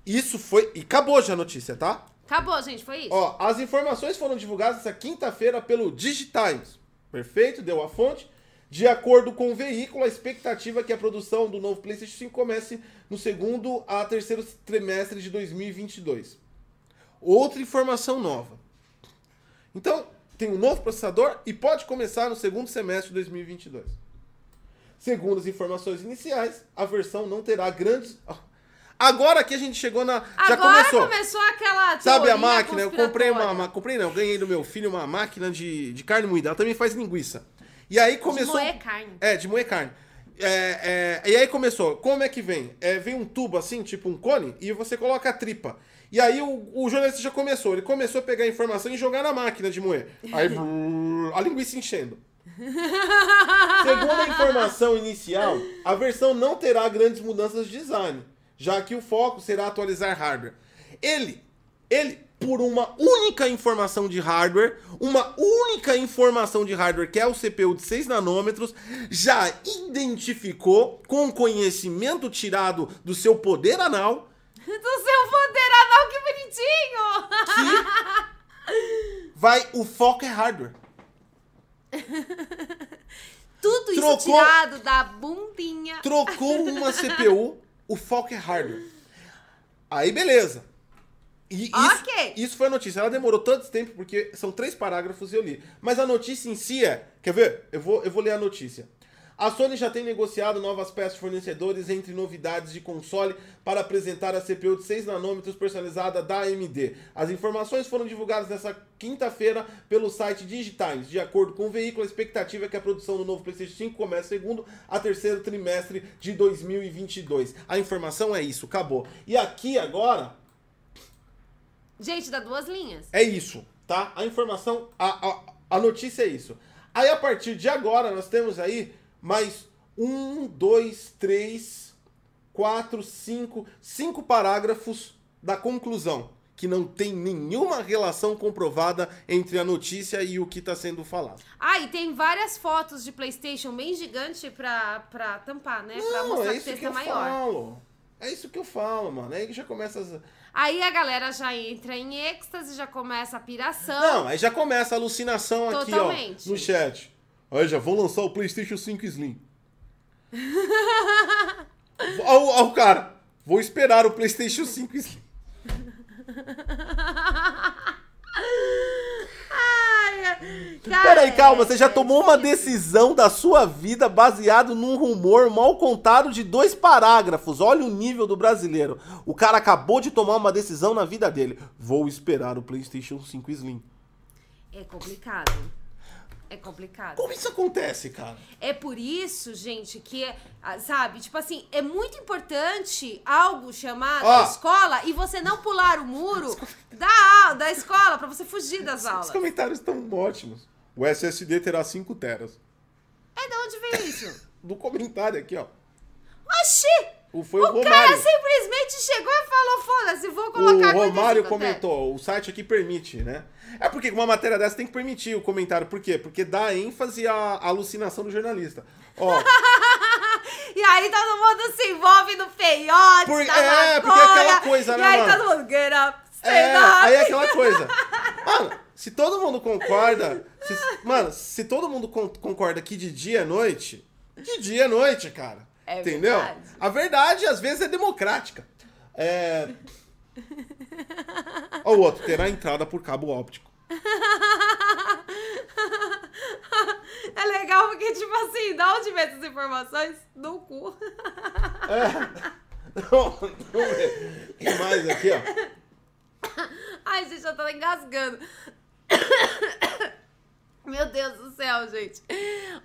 Isso foi. E acabou já a notícia, tá? Acabou, gente. Foi isso. Ó, as informações foram divulgadas essa quinta-feira pelo Digitimes. Perfeito? Deu a fonte. De acordo com o veículo, a expectativa é que a produção do novo PlayStation 5 comece no segundo a terceiro trimestre de 2022. Outra informação nova. Então, tem um novo processador e pode começar no segundo semestre de 2022. Segundo as informações iniciais, a versão não terá grandes. *laughs* Agora que a gente chegou na. já Agora começou. começou aquela Sabe a máquina? Eu comprei uma, uma- comprei não, eu ganhei do meu filho uma máquina de, de carne moída. Ela também faz linguiça. E aí começou. moer carne. É, de moer carne. É, é, e aí começou. Como é que vem? É, vem um tubo assim, tipo um cone, e você coloca a tripa. E aí o, o jornalista já começou. Ele começou a pegar a informação e jogar na máquina de moer. Aí *laughs* brrr, a linguiça enchendo. Segundo a informação inicial, a versão não terá grandes mudanças de design, já que o foco será atualizar hardware. Ele, ele, por uma única informação de hardware, uma única informação de hardware, que é o CPU de 6 nanômetros, já identificou, com conhecimento tirado do seu poder anal, *laughs* Do seu poder anal, que bonitinho! que *laughs* vai, o foco é hardware. *laughs* Tudo isso Trocou- tirado da bundinha. trocou uma CPU, o foco é hardware. Aí beleza. E isso, Ok. isso foi a notícia. Ela demorou tanto tempo porque são três parágrafos e eu li. Mas a notícia em si é. Quer ver? Eu vou, eu vou ler a notícia. A Sony já tem negociado novas peças de fornecedores entre novidades de console para apresentar a CPU de 6 nanômetros personalizada da AMD. As informações foram divulgadas nesta quinta-feira pelo site Digitimes. De acordo com o veículo, a expectativa é que a produção do novo PlayStation 5 comece segundo a terceiro trimestre de 2022. A informação é isso, acabou. E aqui agora Gente, dá duas linhas. é isso, tá? A informação, a, a, a notícia é isso. Aí a partir de agora nós temos aí mais um, dois, três, quatro, cinco, cinco parágrafos da conclusão. que não tem nenhuma relação comprovada entre a notícia e o que está sendo falado. Ah, e tem várias fotos de PlayStation bem gigante pra, pra tampar, né? pra Não, mostrar é isso que eu maior. falo. É isso que eu falo, mano. Aí que já começa as... Aí a galera já entra em êxtase, já começa a piração. Não, aí já começa a alucinação aqui, Totalmente. ó, no chat. Aí já vão lançar o PlayStation 5 Slim. Ó, ó o cara. Vou esperar o PlayStation 5 Slim. Ai, cara, Peraí, calma, é- você já é tomou uma decisão da sua vida baseado num rumor mal contado de dois parágrafos. Olha o nível do brasileiro. O cara acabou de tomar uma decisão na vida dele. Vou esperar o PlayStation 5 Slim. É complicado. É complicado. Como isso acontece, cara? É por isso, gente, que, ah, sabe, tipo assim, é muito importante algo chamado Ó. escola e você não pular o muro da, da escola pra você fugir das Os aulas. comentários estão ótimos. O SSD terá 5 teras. É de onde veio isso? *laughs* Do comentário aqui, ó. Oxi! O, foi o, O cara Romário. simplesmente chegou e falou, foda-se, vou O colocar Romário 45 até. comentou, o site aqui permite, né? É porque uma matéria dessa tem que permitir o comentário. Por quê? Porque dá ênfase à alucinação do jornalista. Ó, *laughs* E aí todo mundo se envolve no peiote, Por- é, porque é aquela coisa, E né, aí mano? todo mundo, get up, é, up. aí é aquela coisa. Mano, se todo mundo concorda... se- mano, se todo mundo con- concorda que de dia é noite, de dia é noite, cara. É Entendeu? verdade. A verdade, às vezes, é democrática. É... Ó, o outro, terá entrada por cabo óptico. *laughs* É legal porque, tipo assim, da onde vem essas informações? Do cu. Vamos ver. O que mais aqui, ó? Ai, gente, eu tô engasgando. Meu Deus do céu, gente.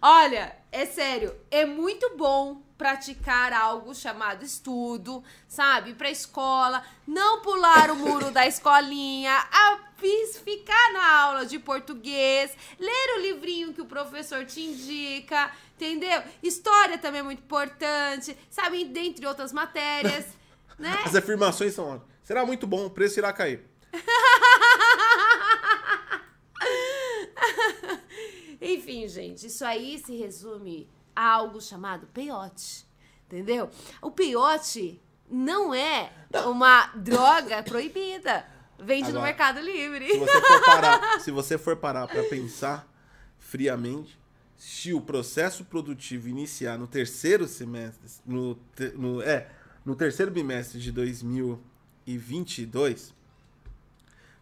Olha, é sério, é muito bom praticar algo chamado estudo, sabe? Pra escola, não pular o muro da escolinha, a ficar na aula de português, ler o livrinho que o professor te indica, entendeu? História também é muito importante, sabe? Dentre outras matérias, *laughs* né? As afirmações são. Será muito bom, o preço irá cair. *laughs* Enfim, gente, isso aí se resume algo chamado peiote. Entendeu? O peiote não é uma droga proibida. Vende no Agora, Mercado Livre. Se você for parar, *laughs* se você for parar para pensar friamente, se o processo produtivo iniciar no terceiro semestre, no, no- é, no terceiro bimestre de 2022,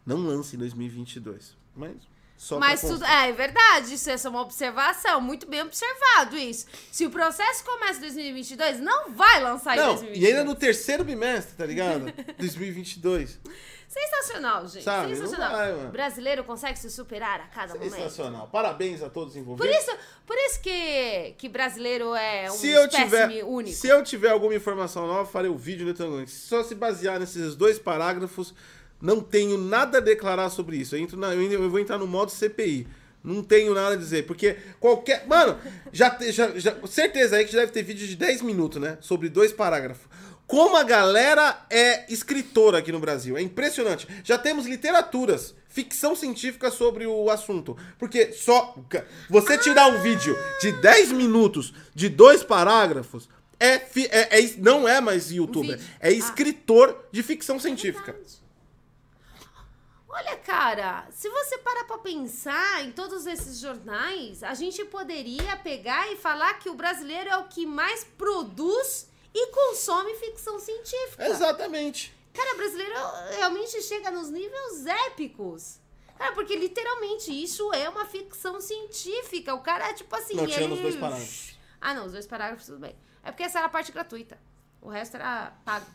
não lance em 2022, mas só Mas tudo, é, é verdade, isso é só uma observação, muito bem observado isso. Se o processo começa em 2022, não vai lançar em Não, 2022. e ainda no terceiro bimestre, tá ligado? *laughs* 2022. Sensacional, gente. Sabe, sensacional. vai. O brasileiro consegue se superar a cada momento. Sensacional. Parabéns a todos os Por envolvidos. isso, por isso que, que brasileiro é um se eu tiver, único. Se eu tiver alguma informação nova, farei o vídeo Telegram. Se só se basear nesses dois parágrafos, não tenho nada a declarar sobre isso. Eu, entro na- eu vou entrar no modo CPI. Não tenho nada a dizer, porque qualquer. Mano, já, já, já certeza aí que já deve ter vídeo de 10 minutos, né? Sobre dois parágrafos. Como a galera é escritora aqui no Brasil. É impressionante. Já temos literaturas, ficção científica sobre o assunto. Porque só. Você tirar um vídeo de 10 minutos de dois parágrafos. É, fi- é- é- não é mais youtuber, é escritor de ficção científica. Olha, cara, se você parar pra pensar em todos esses jornais, a gente poderia pegar e falar que o brasileiro é o que mais produz e consome ficção científica. Exatamente. Cara, o brasileiro realmente chega nos níveis épicos. Cara, porque literalmente isso é uma ficção científica. O cara é tipo assim. Não, tirando ele... os dois parágrafos. Ah, não, os dois parágrafos tudo bem. É porque essa era a parte gratuita. O resto era pago.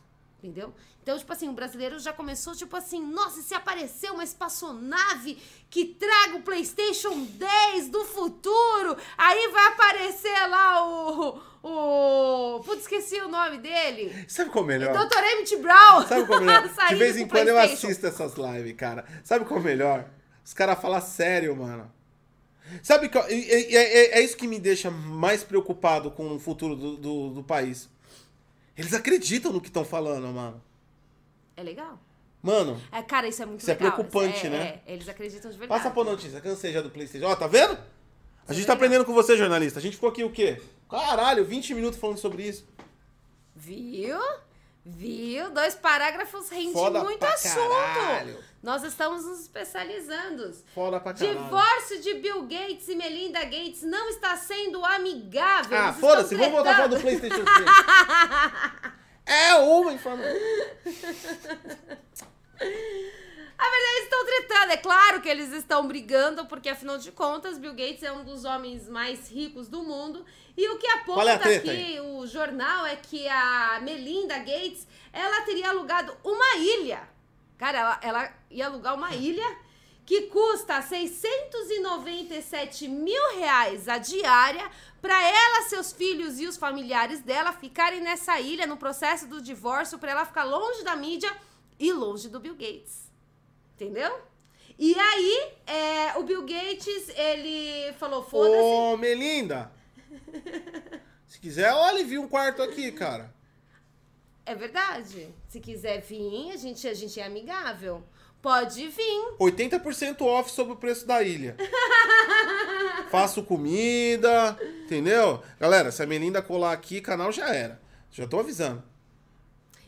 Entendeu? Então, tipo assim, o brasileiro já começou, tipo assim, nossa, se aparecer uma espaçonave que traga o PlayStation 10 do futuro, aí vai aparecer lá o. O. Putz, esqueci o nome dele. Sabe qual é o melhor? Dr. Emmett Brown. Sabe qual é melhor? *laughs* De vez em quando eu assisto essas lives, cara. Sabe qual é melhor? Os caras falam sério, mano. Sabe que. e- É, é- é isso que me deixa mais preocupado com o futuro do, do, do país. Eles acreditam no que estão falando, mano. É legal. Mano, É, cara, isso é muito Isso é legal. preocupante, é, né? é, eles acreditam de verdade. passa por notícia, cansei já do Playstation. Ó, tá vendo? A gente é tá legal. aprendendo com você, jornalista. A gente ficou aqui o quê? Caralho, 20 minutos falando sobre isso. Viu? Viu? Dois parágrafos rende Foda muito pra assunto. caralho. Nós estamos nos especializando. Foda pra caralho. Divórcio de Bill Gates e Melinda Gates não está sendo amigável. Ah, foda-se, vamos voltar a falar do. PlayStation 3. *laughs* é uma informação. A verdade, eles estão tretando. É claro que eles estão brigando, porque afinal de contas, Bill Gates é um dos homens mais ricos do mundo. E o que aponta é aqui o jornal é que a Melinda Gates, ela teria alugado uma ilha. Cara, ela, ela ia alugar uma ilha que custa 697 mil reais a diária para ela, seus filhos e os familiares dela ficarem nessa ilha no processo do divórcio, para ela ficar longe da mídia e longe do Bill Gates. Entendeu? E aí, é, o Bill Gates, ele falou, foda-se. Ô, Melinda. Se quiser, eu alivio um quarto aqui, cara. É verdade. Se quiser vir, a gente, a gente é amigável. Pode vir. 80% off sobre o preço da ilha. *laughs* Faço comida, entendeu? Galera, se a Melinda colar aqui, canal já era. Já tô avisando.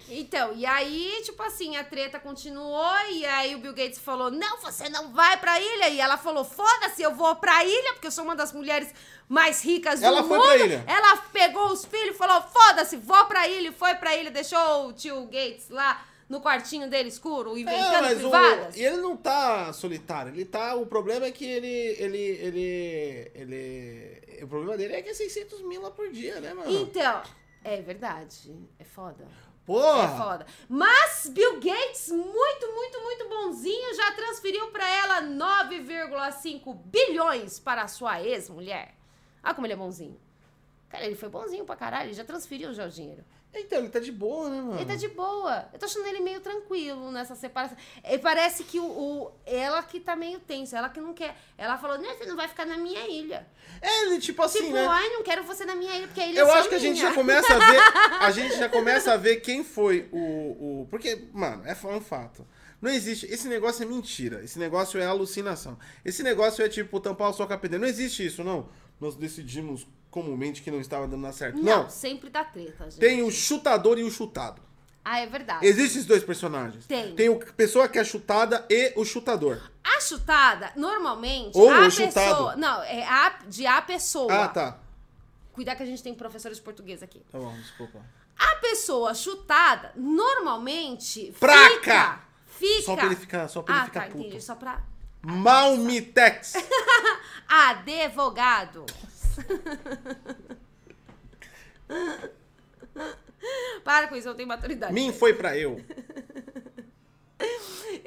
Então, e aí, tipo assim, a treta continuou e aí o Bill Gates falou: "Não, você não vai pra ilha". E ela falou: "Foda-se, eu vou pra ilha, porque eu sou uma das mulheres mais ricas Ela do foi mundo". pra ilha. Ela pegou os filhos e falou: "Foda-se, vou pra ilha", e foi pra ilha, deixou o tio Gates lá no quartinho dele escuro, É, inventando o, privadas. e ele não tá solitário. Ele tá. O problema é que ele. Ele. Ele. ele o problema dele é que é 600 mil lá por dia, né, mano? Então, é verdade, é foda. Porra! É foda. Mas Bill Gates, muito, muito, muito bonzinho, já transferiu pra ela 9,5 bilhões para sua ex-mulher. Olha como ele é bonzinho. Cara, ele foi bonzinho pra caralho, ele já transferiu já o dinheiro. Então, ele tá de boa, né, mano? Ele tá de boa. Eu tô achando ele meio tranquilo nessa separação. E parece que o, o- ela que tá meio tensa, ela que não quer. Ela falou, né, você não vai ficar na minha ilha. É, ele, tipo assim, tipo, né? ai, não quero você na minha ilha, porque a ilha é Eu só acho que a gente já começa a ver. *laughs* A gente já começa a ver quem foi o. o porque, mano, é um fato. Não existe. Esse negócio é mentira. Esse negócio é alucinação. Esse negócio é tipo tampar o sol com a. Não existe isso, não. Nós decidimos comumente que não estava dando certo. Não, Não. sempre dá treta, gente. Tem o chutador e o chutado. Ah, é verdade. Existem esses dois personagens. Tem. Tem o pessoa que é chutada e o chutador. A chutada, normalmente, Ou a o chutado. pessoa. Não, é a, de a pessoa. Ah, tá. Cuidar que a gente tem professores de português aqui. Tá bom, desculpa. A pessoa chutada, normalmente. Praca! Fica. Fica. Só pra ele ficar, só pra ele ah, ficar tá, puto. entendi. Só pra. Malmitex. *laughs* Advogado. *laughs* Para com isso, eu não tenho maturidade. Mim foi pra eu. *laughs*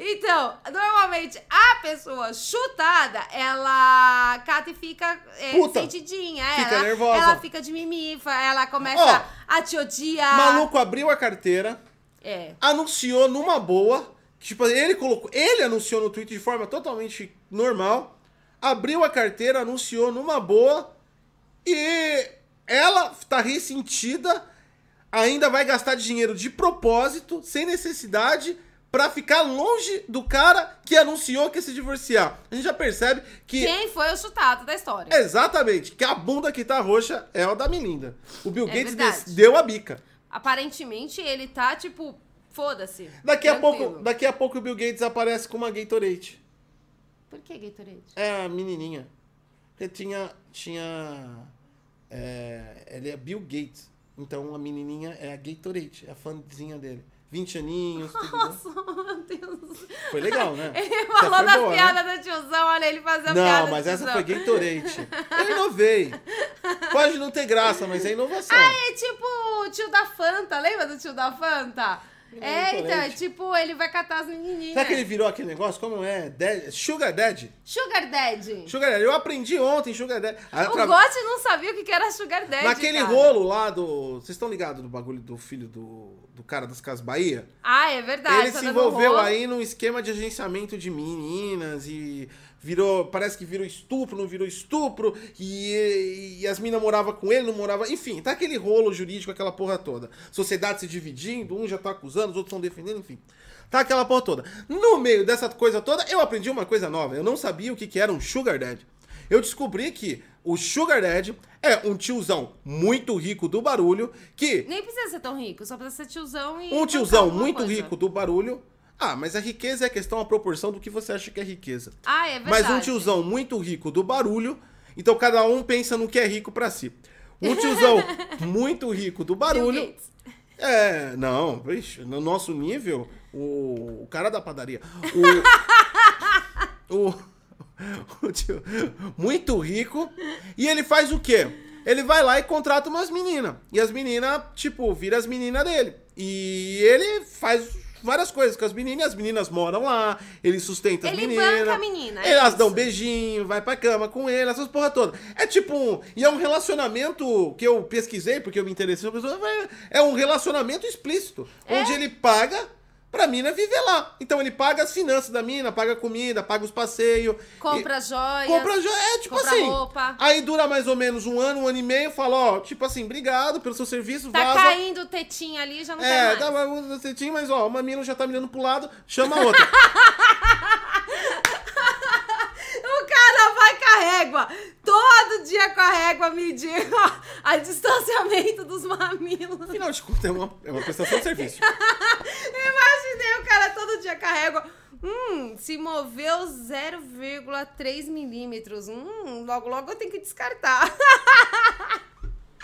Então, normalmente a pessoa chutada, ela cata e fica é, Puta. sentidinha. Fica ela, nervosa. Ela fica de mimifa, ela começa Ó, a te odiar. Maluco abriu a carteira. É. anunciou numa boa. Tipo, ele colocou. Ele anunciou no Twitter de forma totalmente normal. Abriu a carteira, anunciou numa boa. E ela tá ressentida. Ainda vai gastar dinheiro de propósito, sem necessidade, pra ficar longe do cara que anunciou que ia se divorciar. A gente já percebe que. Quem foi o chutado da história? Exatamente, que a bunda que tá roxa é a da Melinda. O Bill É Gates verdade. deu a bica. Aparentemente ele tá tipo, foda-se. Daqui a, pouco, daqui a pouco o Bill Gates aparece com uma Gatorade. Por que Gatorade? É a menininha. Porque tinha. Tinha. É, ele é Bill Gates. Então a menininha é a Gatorade, é a fãzinha dele. 20 aninhos. Nossa, meu Deus. Foi legal, né? *laughs* Ele falou foi da boa, né? piada do tiozão, olha ele fazer a piada Não, mas essa foi Gatorade. Eu inovei. Pode não ter graça, mas é inovação. É tipo o tio da Fanta, lembra do tio da Fanta? É, então, é tipo, ele vai catar as menininhas. Será que ele virou aquele negócio? Como é? Dad- Sugar Daddy? Sugar Daddy. Sugar Daddy. Eu aprendi ontem, Sugar Daddy. O Atra- Gotti não sabia o que era Sugar Daddy, Naquele cara. rolo lá do. Vocês estão ligados no bagulho do filho do, do cara das Casas Bahia? Ah, é verdade. Ele tá se dando envolveu aí num esquema de agenciamento de meninas e virou, parece que virou estupro, não virou estupro, e, e as minas moravam com ele, não morava, enfim, tá aquele rolo jurídico, aquela porra toda. Sociedade se dividindo, um já tá acusando, os outros estão defendendo, enfim. Tá aquela porra toda. No meio dessa coisa toda, eu aprendi uma coisa nova. Eu não sabia o que, que era um sugar daddy. Eu descobri que o sugar daddy é um tiozão muito rico do barulho que Nem precisa ser tão rico, só precisa ser tiozão e. um tiozão muito coisa. rico do barulho. Ah, mas a riqueza é a questão, a proporção do que você acha que é riqueza. Ah, é verdade. Mas um tiozão muito rico do barulho, então cada um pensa no que é rico pra si. Um tiozão *laughs* muito rico do barulho. É, não, vixe, no nosso nível, o, o cara da padaria. O, *laughs* o, o tio, muito rico. E ele faz o quê? Ele vai lá e contrata umas meninas. E as meninas, tipo, vira as meninas dele. E ele faz várias coisas com as meninas. As meninas moram lá, ele sustenta as Ele meninas. banca a menina, é Elas isso. dão beijinho, vai pra cama com ele, essas porra toda. É tipo um. E é um relacionamento que eu pesquisei, porque eu me interessei sobre pessoa. É um relacionamento explícito. É? Onde ele paga pra mina viver lá. Então ele paga as finanças da mina, paga a comida, paga os passeios. Compra e- joias. Compra jo- É, tipo compra assim. roupa. Aí dura mais ou menos um ano, um ano e meio, fala, ó, tipo assim, obrigado pelo seu serviço, Tá vaza. caindo tetinha ali, já não É, quer mais. dá você tinha, mas ó, uma mina já tá mirando pro lado, chama a outra. *laughs* O cara vai com a régua. Todo dia com a régua medir a distanciamento dos mamilos. Afinal de contas, é uma, é uma prestação de serviço. *laughs* Imaginei o cara todo dia com a régua. Hum, se moveu 0,3 milímetros. Hum, logo, logo eu tenho que descartar.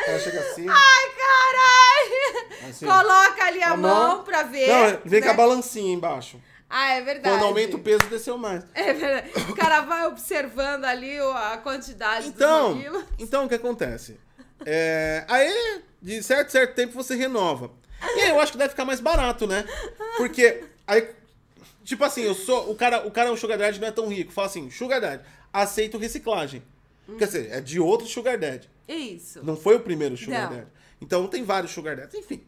Ela chega assim. Ai, caralho! Assim. Coloca ali a, A mão, mão. pra ver. Não, vem com né? a balancinha embaixo. Ah, é verdade. Quando aumenta o peso, desceu mais. É verdade. O cara vai observando ali a quantidade Então, dos mamilos. então o que acontece? É, aí, de certo, certo tempo, você renova. E aí eu acho que deve ficar mais barato, né? Porque aí, tipo assim, eu sou. O cara, o cara é um sugar daddy, não é tão rico. Fala assim, sugar daddy, aceito reciclagem. Quer dizer, é de outro sugar daddy. Isso. Não foi o primeiro sugar Não. daddy. Então tem vários sugar daddies. Enfim.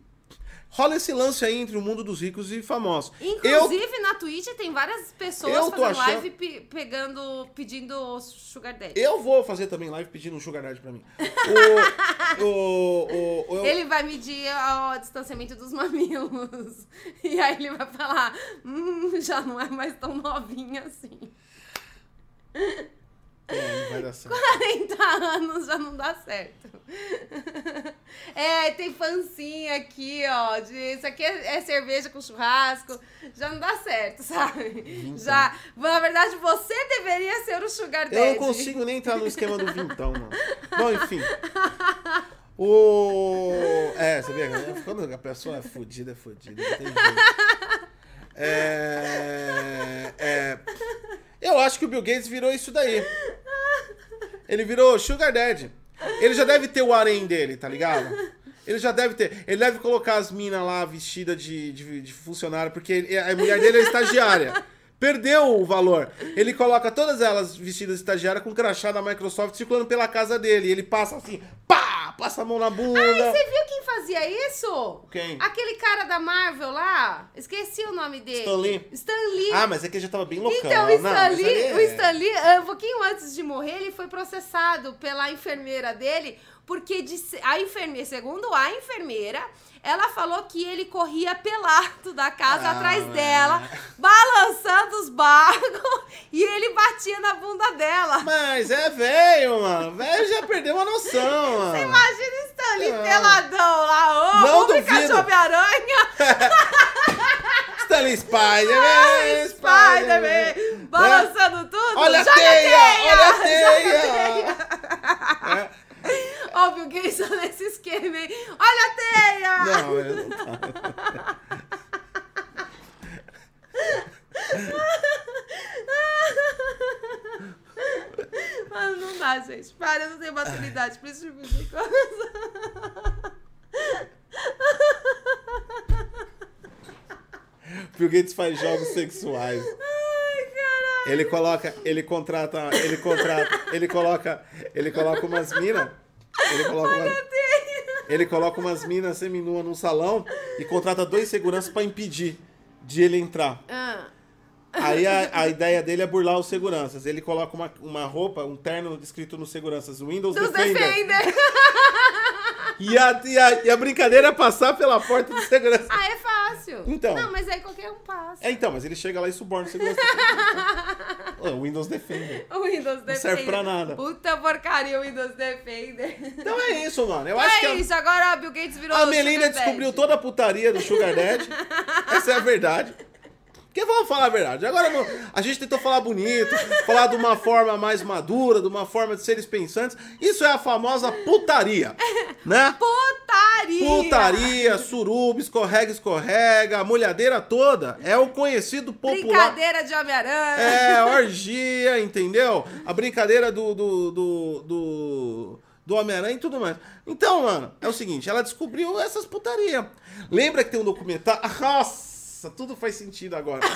Rola esse lance aí entre o mundo dos ricos e famosos. Eu Inclusive, na Twitch tem várias pessoas Eu fazendo achando- live pe- pegando, pedindo sugar daddy. Eu vou fazer também live pedindo um sugar daddy pra mim. O, o, o, o- Ele vai medir o distanciamento dos mamilos. *laughs* E aí ele vai falar, hum, já não é mais tão novinha assim. *laughs* É, vai dar certo. 40 anos já não dá certo. É, tem fancinha aqui, ó. De, isso aqui é, é cerveja com churrasco. Já não dá certo, *laughs* sabe? Já. Na verdade, você deveria ser o Sugar Daddy. Eu não consigo nem entrar no esquema do vintão, mano. Bom, enfim. *laughs* O. É, você vê, quando a pessoa é fodida, é fodida. Não tem jeito. É, é. Eu acho que o Bill Gates virou isso daí. Ele virou Sugar Daddy. Ele já deve ter o harém dele, tá ligado? Ele já deve ter. Ele deve colocar as minas lá vestidas de, de, de funcionário, porque a mulher dele é estagiária. Perdeu o valor. Ele coloca todas elas vestidas de estagiária com crachá da Microsoft circulando pela casa dele. Ele passa assim, pá! Passa a mão na bunda. Ai, você viu quem fazia isso? Quem? Aquele cara da Marvel lá. Esqueci o nome dele. Stan Lee. Stan Lee. Ah, mas é que ele já tava bem loucão. Então, o Não, Stan, mas Lee, é- o Stan Lee, ah, um pouquinho antes de morrer, ele foi processado pela enfermeira dele, porque disse- a enfermeira, segundo a enfermeira, ela falou que ele corria pelado da casa Ah, atrás dela, balançando os barcos, *laughs* e ele batia na bunda dela. Mas é velho, mano. Velho já perdeu a noção, mano. Imagina o Stan Lee Não. peladão lá, ô, Não duvido. Homem-Aranha, *laughs* Stanley *laughs* Spider-Man, Spider-Man, balançando tudo, Olha a joga teia, olha a joga teia. É. Ó, o Bill Gates nesse esquema, hein? Olha a teia! Não, eu não tá. Mano, não dá, gente. Para, eu não tenho maturidade pra esse tipo de coisa. Bill Gates faz jogos sexuais. Ai, caralho. Ele coloca, ele contrata, ele contrata, ele coloca, ele coloca umas minas. Ele coloca umas, ele coloca umas minas seminua num salão e contrata dois seguranças pra impedir de ele entrar. Ah, Aí a, a *laughs* ideia dele é burlar os seguranças. Ele coloca uma, uma roupa, um terno escrito nos seguranças, Windows Dos Defender. Defender. E a, e, a, e a brincadeira é passar pela porta de segurança. Ah, é fácil. Então. Não, mas aí qualquer um passa. É, então, mas ele chega lá e suborna o segurança. *laughs* o Windows Defender. *laughs* O Windows Defender. serve pra nada. Puta porcaria, o Windows Defender. Então é isso, mano. Eu acho é que a, isso, agora a Bill Gates virou a o Melinda descobriu toda a putaria do Sugar Daddy. *laughs* Essa é a verdade. Porque vamos falar a verdade. Agora não- a gente tentou falar bonito, falar de uma forma mais madura, de uma forma de seres pensantes. Isso é a famosa putaria, né? Putaria! Putaria, suruba, escorrega, escorrega, a molhadeira toda. É o conhecido popular. Brincadeira de Homem-Aranha. É, orgia, entendeu? A brincadeira do. do. do. do, do Homem-Aranha e tudo mais. Então, mano, é o seguinte, ela descobriu essas putaria. Lembra que tem um documentário. Nossa, tudo faz sentido agora. *laughs*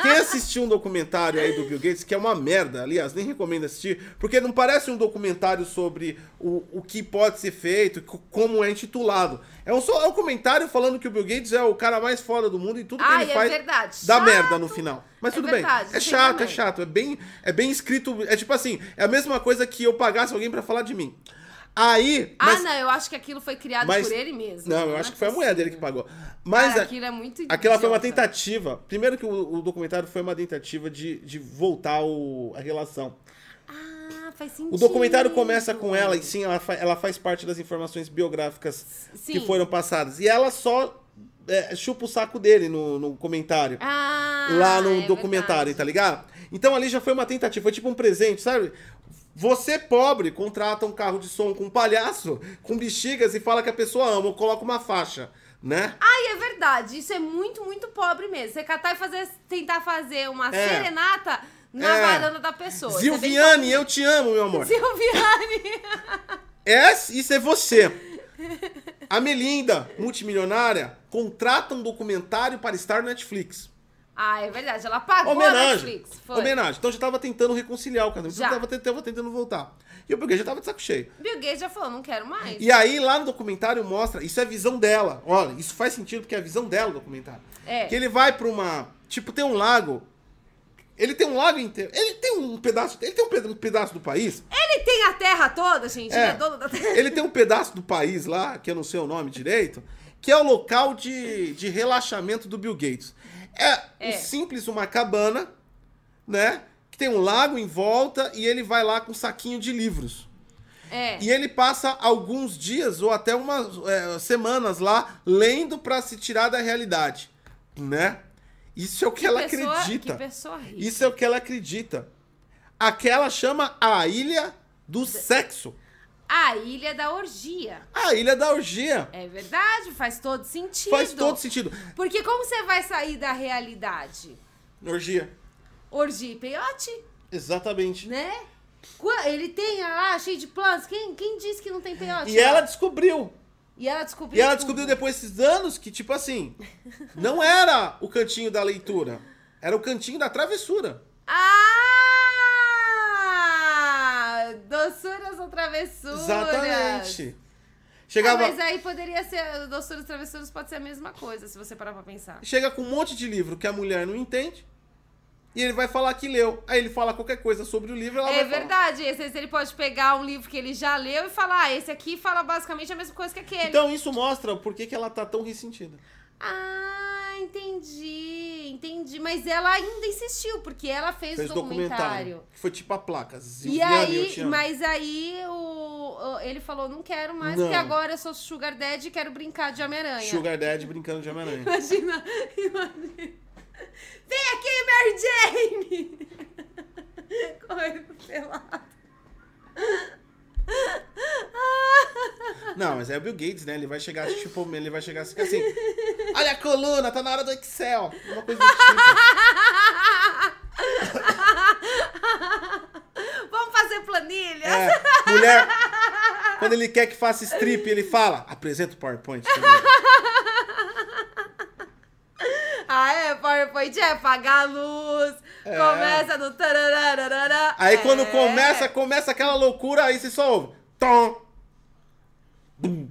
Quem assistiu um documentário aí do Bill Gates, que é uma merda, aliás, nem recomendo assistir, porque não parece um documentário sobre o, o que pode ser feito, co- como é intitulado. É um, só, é um comentário falando que o Bill Gates é o cara mais foda do mundo e tudo que Ai, ele é faz verdade. dá Chato. merda no final. Mas É tudo verdade, bem. É chato, é chato. É bem, é bem escrito. É tipo assim, é a mesma coisa que eu pagasse alguém pra falar de mim. Aí. Ah, mas- não, eu acho que aquilo foi criado mas- por ele mesmo. Não, eu é acho que foi a mulher dele que possível. pagou. Mas Cara, aquilo é muito aquela foi uma idiota. tentativa. Primeiro que o, o documentário foi uma tentativa de, de voltar o- a relação. Ah, faz sentido. O documentário começa com ela, e sim, ela, fa- ela faz parte das informações biográficas que Sim. foram passadas. E ela só é, chupa o saco dele no, no comentário. Ah, lá no é documentário, verdade. tá ligado? Então ali já foi uma tentativa, foi tipo um presente, sabe? Você, pobre, contrata um carro de som com um palhaço, com bexigas e fala que a pessoa ama, ou coloca uma faixa, né? Ai, é verdade. Isso é muito, muito pobre mesmo. Você catar e fazer, tentar fazer uma É. serenata na É. varanda da pessoa. É Zilviane, eu te amo, meu amor. Silviane. É, isso é você. A Melinda, multimilionária, contrata um documentário para estar no Netflix. Ah, é verdade. Ela pagou a Homenagem. Netflix. Foi. Homenagem. Então já tava tentando reconciliar o casamento. Já. Já. Tava, tentando- tentando voltar. E o Bill Gates já tava de saco cheio. Bill Gates já falou, não quero mais. E aí, lá no documentário, mostra. Isso é a visão dela. Olha, isso faz sentido porque é a visão dela, o documentário. É. Que ele vai pra uma. Tipo, tem um lago. Ele tem um lago inteiro. Ele tem um pedaço. Ele tem um peda- pedaço do país. Ele tem a terra toda, gente. Ele É. é dono da terra. Ele tem um pedaço do país lá, que eu não sei o nome direito, que é o local de, de relaxamento do Bill Gates. É, É. um simples uma cabana, né? Que tem um lago em volta e ele vai lá com um saquinho de livros. É. E ele passa alguns dias ou até umas é, semanas lá lendo pra se tirar da realidade, né? Isso é o que, ela pessoa, acredita. Que pessoa rica. Isso é o que ela acredita. Aquela chama a ilha do sexo. A ilha da orgia. A ilha da orgia. É verdade, faz todo sentido. Faz todo sentido. Porque como você vai sair da realidade? Orgia. Orgia e peiote, Exatamente. né? Ele tem lá cheio de planos. Quem, quem disse que não tem peiote? E ela descobriu. E ela descobriu. E ela tudo. descobriu depois desses anos que, tipo assim, não era o cantinho da leitura. Era o cantinho da travessura. Ah! Doçuras ou travessuras? Exatamente. Ah, Chegava, mas aí poderia ser. Doçuras e travessuras pode ser a mesma coisa, se você parar pra pensar. chega com um monte de livro que a mulher não entende. E ele vai falar que leu. Aí ele fala qualquer coisa sobre o livro, ela É vai falar. verdade, esse, esse ele pode pegar um livro que ele já leu e falar, ah, esse aqui fala basicamente a mesma coisa que aquele. Então isso mostra por que, que ela tá tão ressentida. Ah, entendi, entendi. Mas ela ainda insistiu, porque ela fez, Fez o documentário. documentário. Foi tipo a placa. E aí, mas aí o, ele falou, não quero mais, Não. porque agora eu sou Sugar Daddy e quero brincar de Homem-Aranha. Sugar Daddy brincando de Homem-Aranha. Imagina, imagina. Vem aqui, Mary Jane! *laughs* Correndo pelado. Não, mas é o Bill Gates, né? Ele vai chegar, tipo, ele vai chegar assim, assim olha a coluna, tá na hora do Excel. Uma coisa do tipo. Vamos fazer planilha? É, mulher, quando ele quer que faça strip, ele fala, apresenta o PowerPoint. também." Ah, é? PowerPoint é apagar a luz, É. começa no tararararara. Aí quando É. começa, começa aquela loucura, aí você só ouve, tom, bum,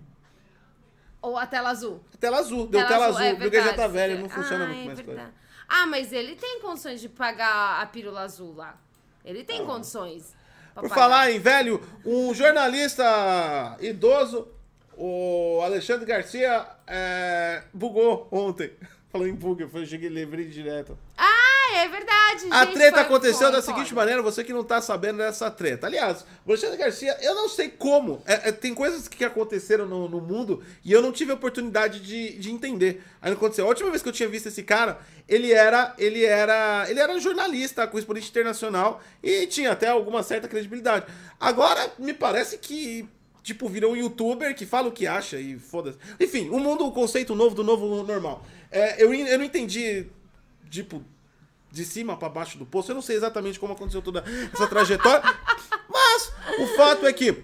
Ou a tela azul. tela azul. Deu tela, azul, é o Bill Gates já tá velho, não funciona Ah, muito é mais coisa. verdade. Ah, mas ele tem condições de pagar a pílula azul lá. Ele tem condições. pra Por pagar. falar em velho, um jornalista idoso, o Alexandre Garcia, é, bugou ontem. Falando em bug, eu cheguei lembrei direto. Ah, é verdade. A gente, treta foi- aconteceu foi da foda. seguinte maneira, você que não tá sabendo dessa treta. Aliás, Alexandre Garcia, eu não sei como. É, é, tem coisas que aconteceram no, no mundo e eu não tive a oportunidade de, de entender. Aí não aconteceu. A última vez que eu tinha visto esse cara, ele era. Ele era. Ele era jornalista, correspondente internacional e tinha até alguma certa credibilidade. Agora, me parece que. Tipo, virou um youtuber que fala o que acha e foda-se. Enfim, o mundo, o conceito novo do novo normal. É, eu, eu não entendi, tipo, de cima pra baixo do poço. Eu não sei exatamente como aconteceu toda essa trajetória. *laughs* mas o fato é que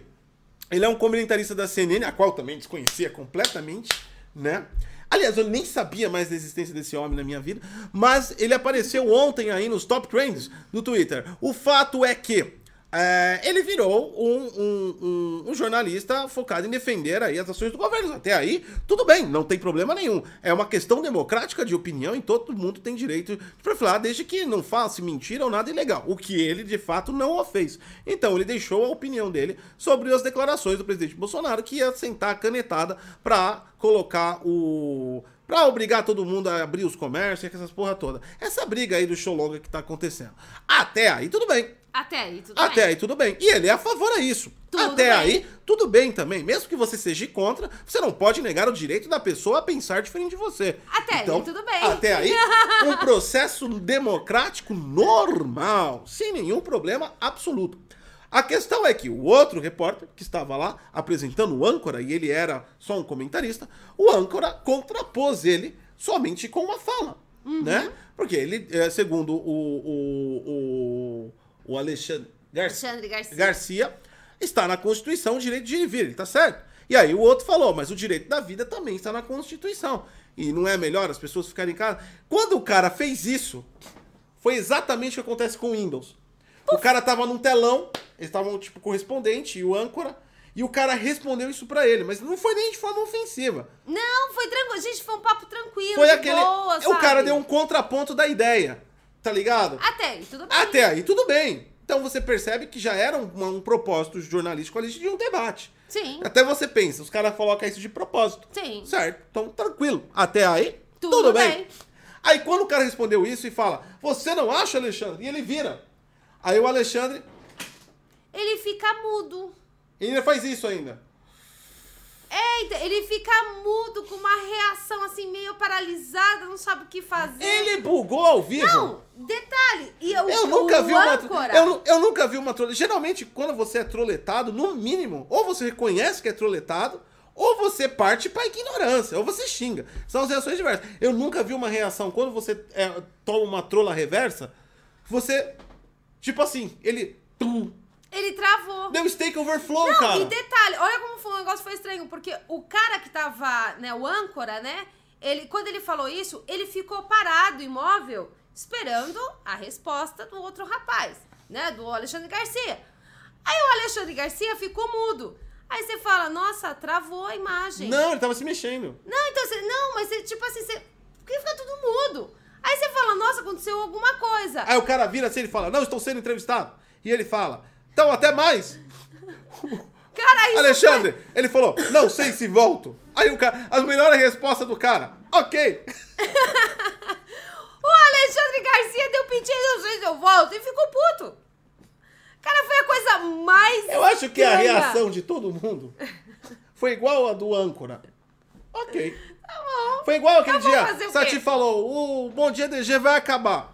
ele é um comentarista da CNN, a qual também desconhecia completamente, né? Aliás, eu nem sabia mais da existência desse homem na minha vida, mas ele apareceu ontem aí nos top trends do Twitter. O fato é que é, ele virou um, um- um- um jornalista focado em defender aí as ações do governo. Até aí, tudo bem, não tem problema nenhum. É uma questão democrática de opinião e todo mundo tem direito de profilar, desde que não faça mentira ou nada ilegal. O que ele, de fato, não fez. Então, ele deixou a opinião dele sobre as declarações do presidente Bolsonaro, que ia sentar a canetada pra colocar o... Pra obrigar todo mundo a abrir os comércios e essas porra toda. Essa briga aí do show longa que tá acontecendo. Até aí, tudo bem. Até aí, tudo Até bem. aí tudo bem. E ele é a favor a isso. Tudo Até bem. aí, tudo bem também. Mesmo que você seja contra, você não pode negar o direito da pessoa a pensar diferente de você. Até aí, tudo bem. Até aí, um *laughs* processo democrático normal, sem nenhum problema absoluto. A questão é que o outro repórter que estava lá apresentando o âncora, e ele era só um comentarista, o âncora contrapôs ele somente com uma fala, Uhum. né? Porque ele, eh, segundo o, o, o, o Alexandre Garcia, Alexandre Garcia. Garcia, está na Constituição o direito de ir e vir, tá certo? E aí o outro falou, mas o direito da vida também está na Constituição. E não é melhor as pessoas ficarem em casa? Quando o cara fez isso, foi exatamente o que acontece com o Windows. O cara tava num telão, eles estavam tipo correspondente e o âncora, e o cara respondeu isso pra ele, mas não foi nem de forma ofensiva. Não, foi tranquilo. Gente, foi um papo tranquilo. Foi aquele. Boa, o cara deu um contraponto da ideia, tá ligado? Até aí, tudo bem. Até aí, tudo bem. Então você percebe que já era um, um propósito jornalístico ali de um debate. Sim. Até você pensa, os caras colocam isso de propósito. Sim. Certo? Então, tranquilo. Até aí, Tudo tudo, bem. bem. Aí quando o cara respondeu isso e fala, você não acha, Alexandre? E ele vira. Aí o Alexandre, Ele fica mudo. ele ainda faz isso ainda. Eita, ele fica mudo com uma reação assim meio paralisada, não sabe o que fazer. Ele bugou ao vivo. Não, detalhe. E eu, Eu nunca vi uma. âncora, Eu, nu- eu nunca vi uma troleta. Geralmente, quando você é troletado, no mínimo, ou você reconhece que é troletado, ou você parte pra ignorância, ou você xinga. São as reações diversas. Eu nunca vi uma reação quando você é, toma uma trola reversa, você. Tipo assim, ele. Ele travou. deu stake overflow, Não, cara. e detalhe, olha como foi, o negócio foi estranho, porque o cara que tava, né, o âncora, né, ele, quando ele falou isso, ele ficou parado, imóvel, esperando a resposta do outro rapaz, né, do Alexandre Garcia. Aí o Alexandre Garcia ficou mudo. Aí você fala, nossa, travou a imagem. Não, ele tava se mexendo. Não, então você. Não, mas você, tipo assim, você. Porque fica tudo mudo. Aí você fala, nossa, aconteceu alguma coisa. Aí o cara vira assim e fala: Não, estou sendo entrevistado. E ele fala: Então, até mais. *laughs* Cara, isso. Alexandre, ele falou, não sei se volto. Aí o cara, a melhor resposta do cara, ok. *laughs* O Alexandre Garcia deu pedido, não sei se eu volto, e ficou puto. Cara, foi a coisa mais. Eu acho que a reação de todo mundo foi igual a do âncora. Ok. Tá bom. Foi igual aquele Tá dia, Sati falou, o Bom Dia DG vai acabar.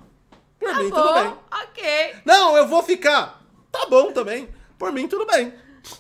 Por Tá mim, bom, tudo bem. ok. Não, eu vou ficar. Tá bom também. Por mim, tudo bem.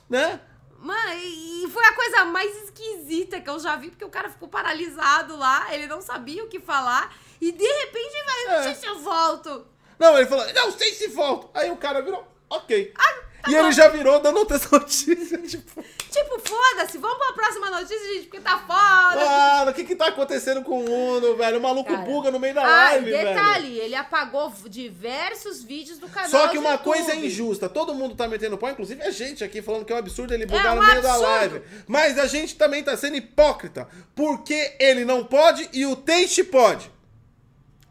Né? Mano, e foi a coisa mais esquisita que eu já vi, porque o cara ficou paralisado lá, ele não sabia o que falar, e de repente vai, não É. sei se eu volto. Não, ele falou, não sei se volto. Aí o cara virou, ok. Ah, tá e bom. ele já virou dando outras notícias, *laughs* tipo... Tipo, foda-se, vamos pra próxima notícia, gente, porque tá foda. Mano, o que que tá acontecendo com o mundo, velho? O maluco Cara. buga no meio da Ah, live, detalhe, velho. ele apagou diversos vídeos do canal Só que uma coisa é YouTube. injusta. Todo mundo tá metendo pau, inclusive a gente aqui falando que é um absurdo ele bugar um no meio da absurdo. live. Mas a gente também tá sendo hipócrita. Porque ele não pode e o Teixe pode.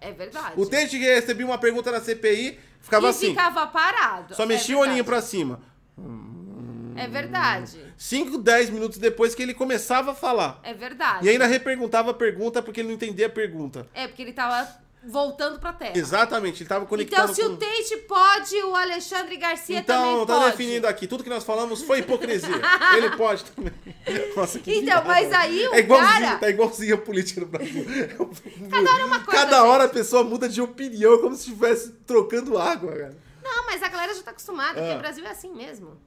É verdade. O Tate que recebia uma pergunta na CPI, ficava e assim. ficava parado. Só É mexia o olhinho pra cima. É verdade. 5, 10 minutos depois que ele começava a falar. É verdade. E ainda reperguntava a pergunta porque ele não entendia a pergunta. É, porque ele tava voltando pra terra. Exatamente, ele tava conectado Então, se com... o Tate pode, o Alexandre Garcia Então, também tá pode. definindo aqui, tudo que nós falamos foi hipocrisia. *laughs* ele pode também. Nossa, que Então, viado. mas aí o é igualzinho, cara- Tá igualzinho a política no Brasil. Cada hora é uma coisa, Cada hora gente. a pessoa muda de opinião, como se estivesse trocando água, cara. Não, mas a galera já tá acostumada, porque Ah. o Brasil é assim mesmo.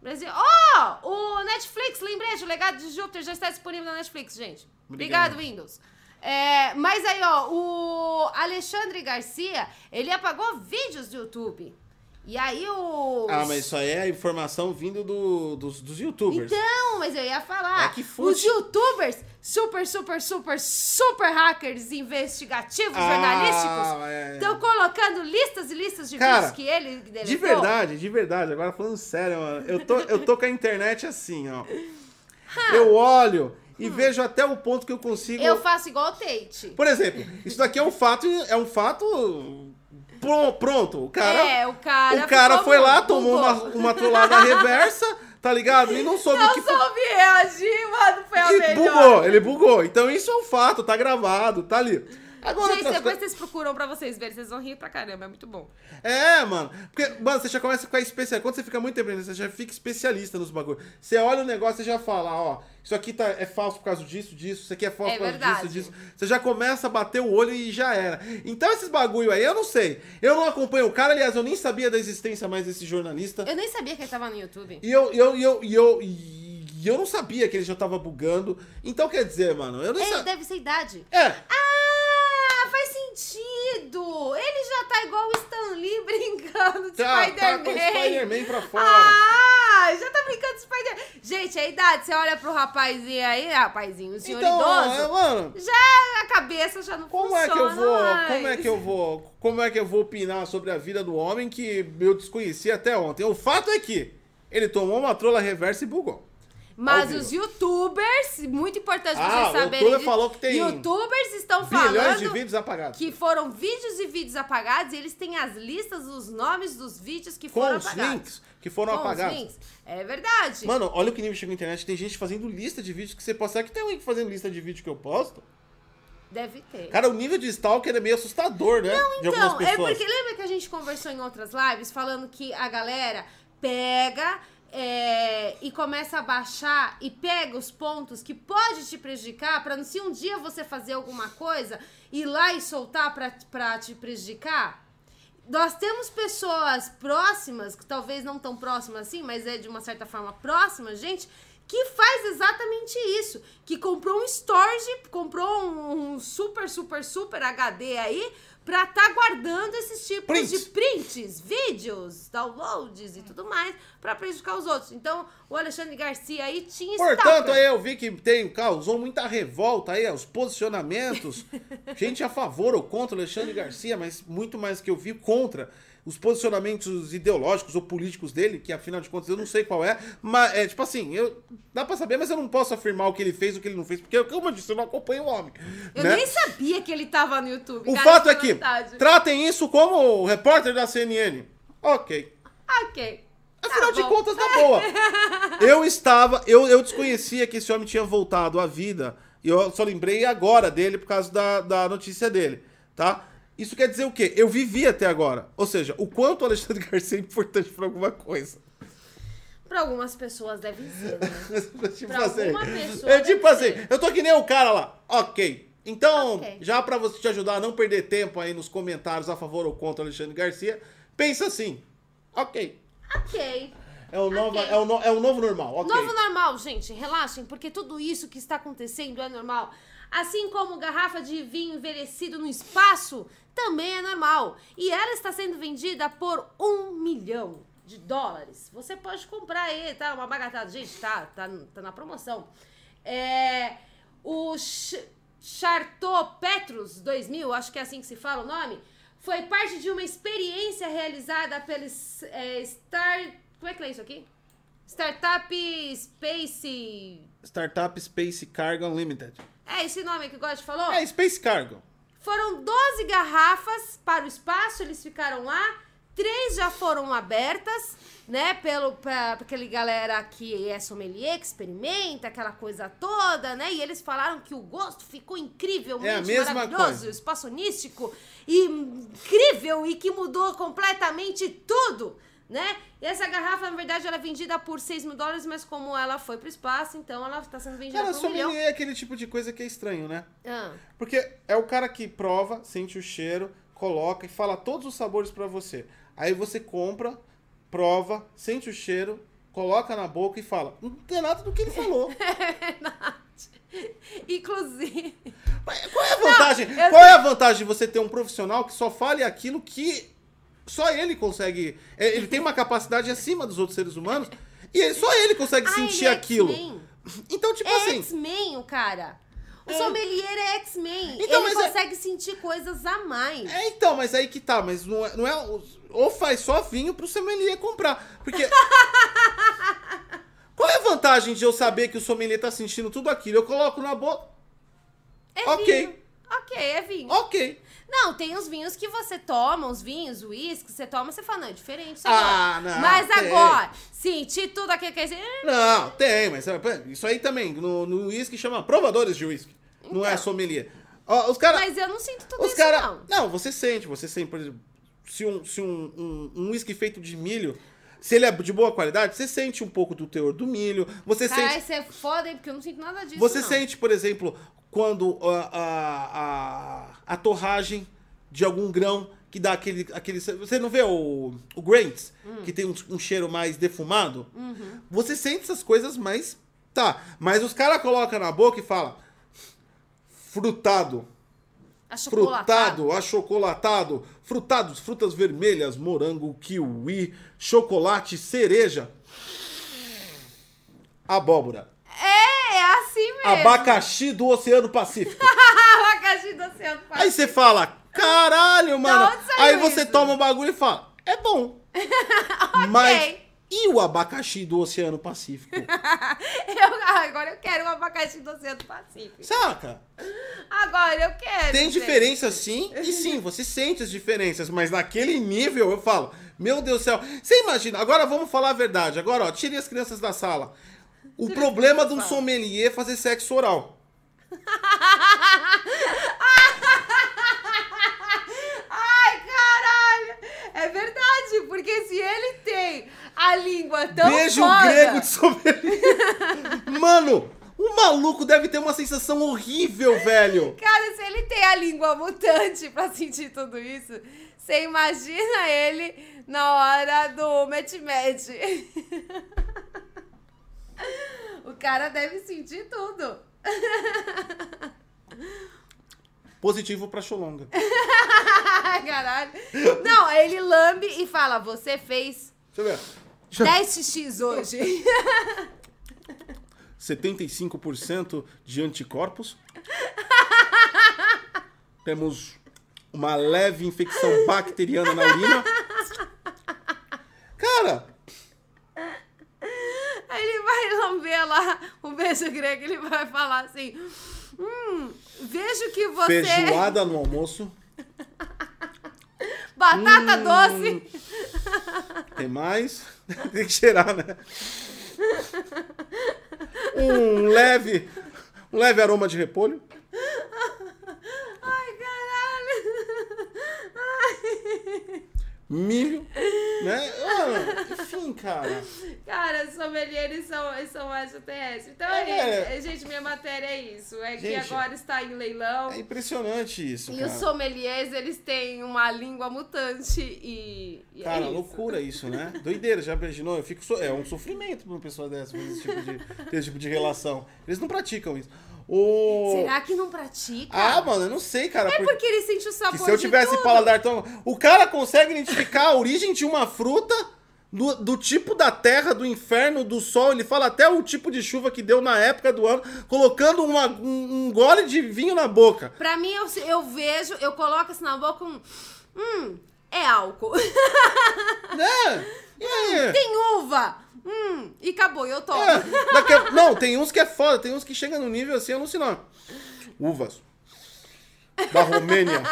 Brasil. Oh! O Netflix, lembrete, o legado de Júpiter já está disponível na Netflix, gente. Obrigado. Obrigado, Windows. É, mas aí, ó, o Alexandre Garcia, ele apagou vídeos do YouTube. E aí o. Ah, mas isso aí é informação vindo do- dos, dos youtubers. Então, mas eu ia falar. É que fute. Os youtubers, super, super, super, super hackers investigativos, Ah, jornalísticos, é. estão colocando listas e listas de Cara, vídeos que ele deletou. De verdade, de verdade. Agora falando sério, mano. Eu tô, eu tô com a internet assim, ó. *laughs* Eu olho e vejo até o ponto que eu consigo. Eu faço igual o Tate. Por exemplo, isso daqui é um fato. É um fato. pro- Pronto. O cara. é, o cara. o cara foi lá, tomou uma, uma trollada reversa, tá ligado? E não soube Não que. soube reagir, mano. Foi a E melhor. bugou, ele bugou. Então isso é um fato, tá gravado, tá ali. Agora, Gente, depois coisas- vocês procuram pra vocês verem, vocês vão rir pra caramba, é muito bom. É, mano. Porque, mano, você já começa a ficar especialista. Quando você fica muito tempo, você já fica especialista nos bagulhos. Você olha o negócio e já fala, ó, isso aqui tá, é falso por causa disso, disso, isso aqui é falso É por causa verdade. disso, disso. Você já começa a bater o olho e já era. Então esses bagulho aí, eu não sei. Eu não acompanho o cara, aliás, eu nem sabia da existência mais desse jornalista. Eu nem sabia que ele tava no YouTube. E eu, eu, eu, e eu, e eu não sabia que ele já tava bugando. Então quer dizer, mano, eu não Ele sabia. deve ser idade. É, Ah, sentido! Ele já tá igual o Stan Lee *laughs* brincando de tá, tá Spider-Man. com o Spider-Man pra fora. Ah, já tá brincando de Spider-Man. Gente, a idade, você olha pro rapazinho aí, rapazinho, o senhor então, é, idoso, mano, já a cabeça já não Como é funciona que eu vou, mais. como é que eu vou, como é que eu vou opinar sobre a vida do homem que eu desconhecia até ontem? O fato é que ele tomou uma trola reversa e bugou. Mas os youtubers, muito importante Ah, vocês o saberem youtuber disso, falou que tem youtubers estão falando de vídeos apagados. que foram vídeos e vídeos apagados e eles têm as listas dos nomes dos vídeos que com foram os apagados. links que foram Com os apagados. links. É verdade. Mano, olha o que nível chegou a internet. Tem gente fazendo lista de vídeos que você posta. Será que tem alguém fazendo lista de vídeo que eu posto? Deve ter. Cara, o nível de stalker é meio assustador, né? algumas Então, é porque lembra que a gente conversou em outras lives falando que a galera pega é, e começa a baixar e pega os pontos que pode te prejudicar pra se um dia você fazer alguma coisa, ir lá e soltar pra te prejudicar? Nós temos pessoas próximas, que talvez não tão próximas assim, mas é de uma certa forma próxima, gente, que faz exatamente isso. Que comprou um storage, comprou um super, super, super HD aí, pra tá guardando esses tipos Prints. de prints, vídeos, downloads e tudo mais, pra prejudicar os outros. Então, o Alexandre Garcia aí tinha Portanto, aí eu vi que tem, causou muita revolta aí, os posicionamentos. *laughs* gente a favor ou contra o Alexandre Garcia, mas muito mais que eu vi contra os posicionamentos ideológicos ou políticos dele, que afinal de contas eu não sei qual é, mas é tipo assim, eu, dá pra saber, mas eu não posso afirmar o que ele fez, o que ele não fez, porque, como eu disse, eu não acompanho o homem. Eu né? nem sabia que ele tava no YouTube. O cara, fato é de que verdade. tratem isso como o repórter da CNN. Ok. Ok. Afinal Tá de contas, tá boa. *laughs* Eu estava, eu, eu desconhecia que esse homem tinha voltado à vida. E eu só lembrei agora dele por causa da, da notícia dele, tá? Isso quer dizer o quê? Eu vivi até agora. Ou seja, o quanto o Alexandre *laughs* Garcia é importante pra alguma coisa. Pra algumas pessoas devem ser, né? *laughs* tipo Pra assim. alguma *laughs* pessoa É tipo deve assim, ser. eu tô que nem o cara lá. Ok. Então, Ok. já pra você te ajudar a não perder tempo aí nos comentários a favor ou contra o Alexandre Garcia, pensa assim. Ok. Ok. É o, nova, Ok. é o, no- é o novo normal. Ok. Novo normal, gente, relaxem, porque tudo isso que está acontecendo é normal. Assim como garrafa de vinho envelhecido no espaço também é normal. E ela está sendo vendida por um milhão de dólares. Você pode comprar aí, tá? Uma bagatada. Gente, tá, tá, tá na promoção. É, o Ch Charteau Petrus 2000, acho que é assim que se fala o nome, foi parte de uma experiência realizada pela é, Star... Como é que é isso aqui? Startup Space... Startup Space Cargo Unlimited. É esse nome que o God falou? É, Space Cargo. Foram 12 garrafas para o espaço, eles ficaram lá. Três já foram abertas, né? Pelo, pra, pra aquele galera que é sommelier, que experimenta, aquela coisa toda, né? E eles falaram que o gosto ficou incrivelmente É a mesma maravilhoso, coisa. espaçonístico e incrível e que mudou completamente tudo, né? E essa garrafa, na verdade, ela é vendida por 6 mil dólares, mas como ela foi pro espaço, então ela tá sendo vendida Cara, por um milhão. é aquele tipo de coisa que é estranho, né? Ah. Porque é o cara que prova, sente o cheiro, coloca e fala todos os sabores pra você. Aí você compra, prova, sente o cheiro, coloca na boca e fala: Não tem nada do que ele falou. *laughs* Inclusive. Mas Qual é a vantagem? eu Qual é a vantagem de você ter um profissional que só fale aquilo que só ele consegue. é, Ele tem uma capacidade acima dos outros seres humanos e só ele consegue Ah, sentir ele é aquilo. Então, tipo É assim. X-Men, o cara. O É. sommelier é X-Men. Então, ele é- consegue sentir coisas a mais. É, então, mas aí que tá, mas não é, não é. Ou faz só vinho pro sommelier comprar. Porque. *laughs* Qual é a vantagem de eu saber que o sommelier tá sentindo tudo aquilo? Eu coloco na boca. É ok. vinho. Ok, é vinho. Ok. Não, tem os vinhos que você toma, os vinhos, o uísque, você toma, você fala, não, é diferente. Ah, agora. não, Mas tem. agora, sentir tudo aquilo que é. Não, tem, mas é, isso aí também. No uísque chama provadores de uísque. Não é Então. sommelier. Ó, os caras. Mas eu não sinto tudo Os isso, caras. não. Não, você sente, você sente, por exemplo, se um se um, um, um whisky feito de milho, se ele é de boa qualidade, você sente um pouco do teor do milho, você Caralho, sente. isso é foda, hein? Porque eu não sinto nada disso. Você não. sente, por exemplo, quando a, a, a, a torragem de algum grão que dá aquele. aquele você não vê o, o Grains, Hum. que tem um, um cheiro mais defumado? Uhum. Você sente essas coisas, mas. Tá. Mas os caras colocam na boca e falam. Frutado. Achocolatado. Frutado, achocolatado, frutados, frutas vermelhas, morango, kiwi, chocolate, cereja, abóbora, É, assim mesmo. abacaxi do Oceano Pacífico. *laughs* Abacaxi do Oceano Aí Pacífico. você fala, caralho, mano. Aí você isso? toma o bagulho e fala, é bom. *laughs* Mas e o abacaxi do Oceano Pacífico? *laughs* Eu, agora eu quero um abacaxi do Oceano Pacífico. Saca? Agora eu quero. Tem diferença sim, e sim, você sente as diferenças, mas naquele nível eu falo, meu Deus do céu. Você imagina, agora vamos falar a verdade. Agora, ó, tire as crianças da sala. O problema de um sommelier é fazer sexo oral. Ai, caralho! É verdade, porque se ele tem a língua tão Beijo foda... grego de sommelier. Mano, o maluco deve ter uma sensação horrível, velho. Cara, se ele tem a língua mutante pra sentir tudo isso, você imagina ele na hora do match-match. *laughs* o cara deve sentir tudo. Positivo pra Xolonga. *laughs* Caralho. Não, aí ele lambe e fala, você fez Deixa eu ver. 10 xx hoje. *laughs* 75% de anticorpos. *laughs* Temos uma leve infecção bacteriana na urina. Cara, Aí ele vai lamber lá o beijo grego, ele vai falar assim: Hum, vejo que você. feijoada no almoço. *laughs* Batata Hum. doce. Tem mais? *laughs* Tem que cheirar, né? Um leve, um leve aroma de repolho. *laughs* Ai, caralho. Ai. Milho, né? Ah, enfim, cara. Cara, os sommeliers são, são extraterrestres. Então, É. aí, gente, minha matéria é isso. É que Gente, agora está em leilão. É impressionante isso, E cara. os sommeliers, eles têm uma língua mutante e. e Cara, é isso. loucura isso, né? *laughs* Doideira, já imaginou? Eu fico so- É um sofrimento pra uma pessoa dessa fazer esse tipo de, ter esse tipo de relação. Eles não praticam isso. O... Será que não pratica? Ah, mano, eu não sei, cara. É por- porque ele sente o sabor que se eu tivesse tudo. paladar tão. O cara consegue identificar a origem de uma fruta do, do tipo da terra, do inferno, do sol. Ele fala até o tipo de chuva que deu na época do ano, colocando uma- um, um gole de vinho na boca. Pra mim, eu, eu vejo, eu coloco assim na boca um. Hum, é álcool. *laughs* Né? E aí? Tem uva. Hum, e acabou, eu tomo. É, a- Não, tem uns que é foda, tem uns que chegam no nível assim alucinante. Uvas. da Romênia.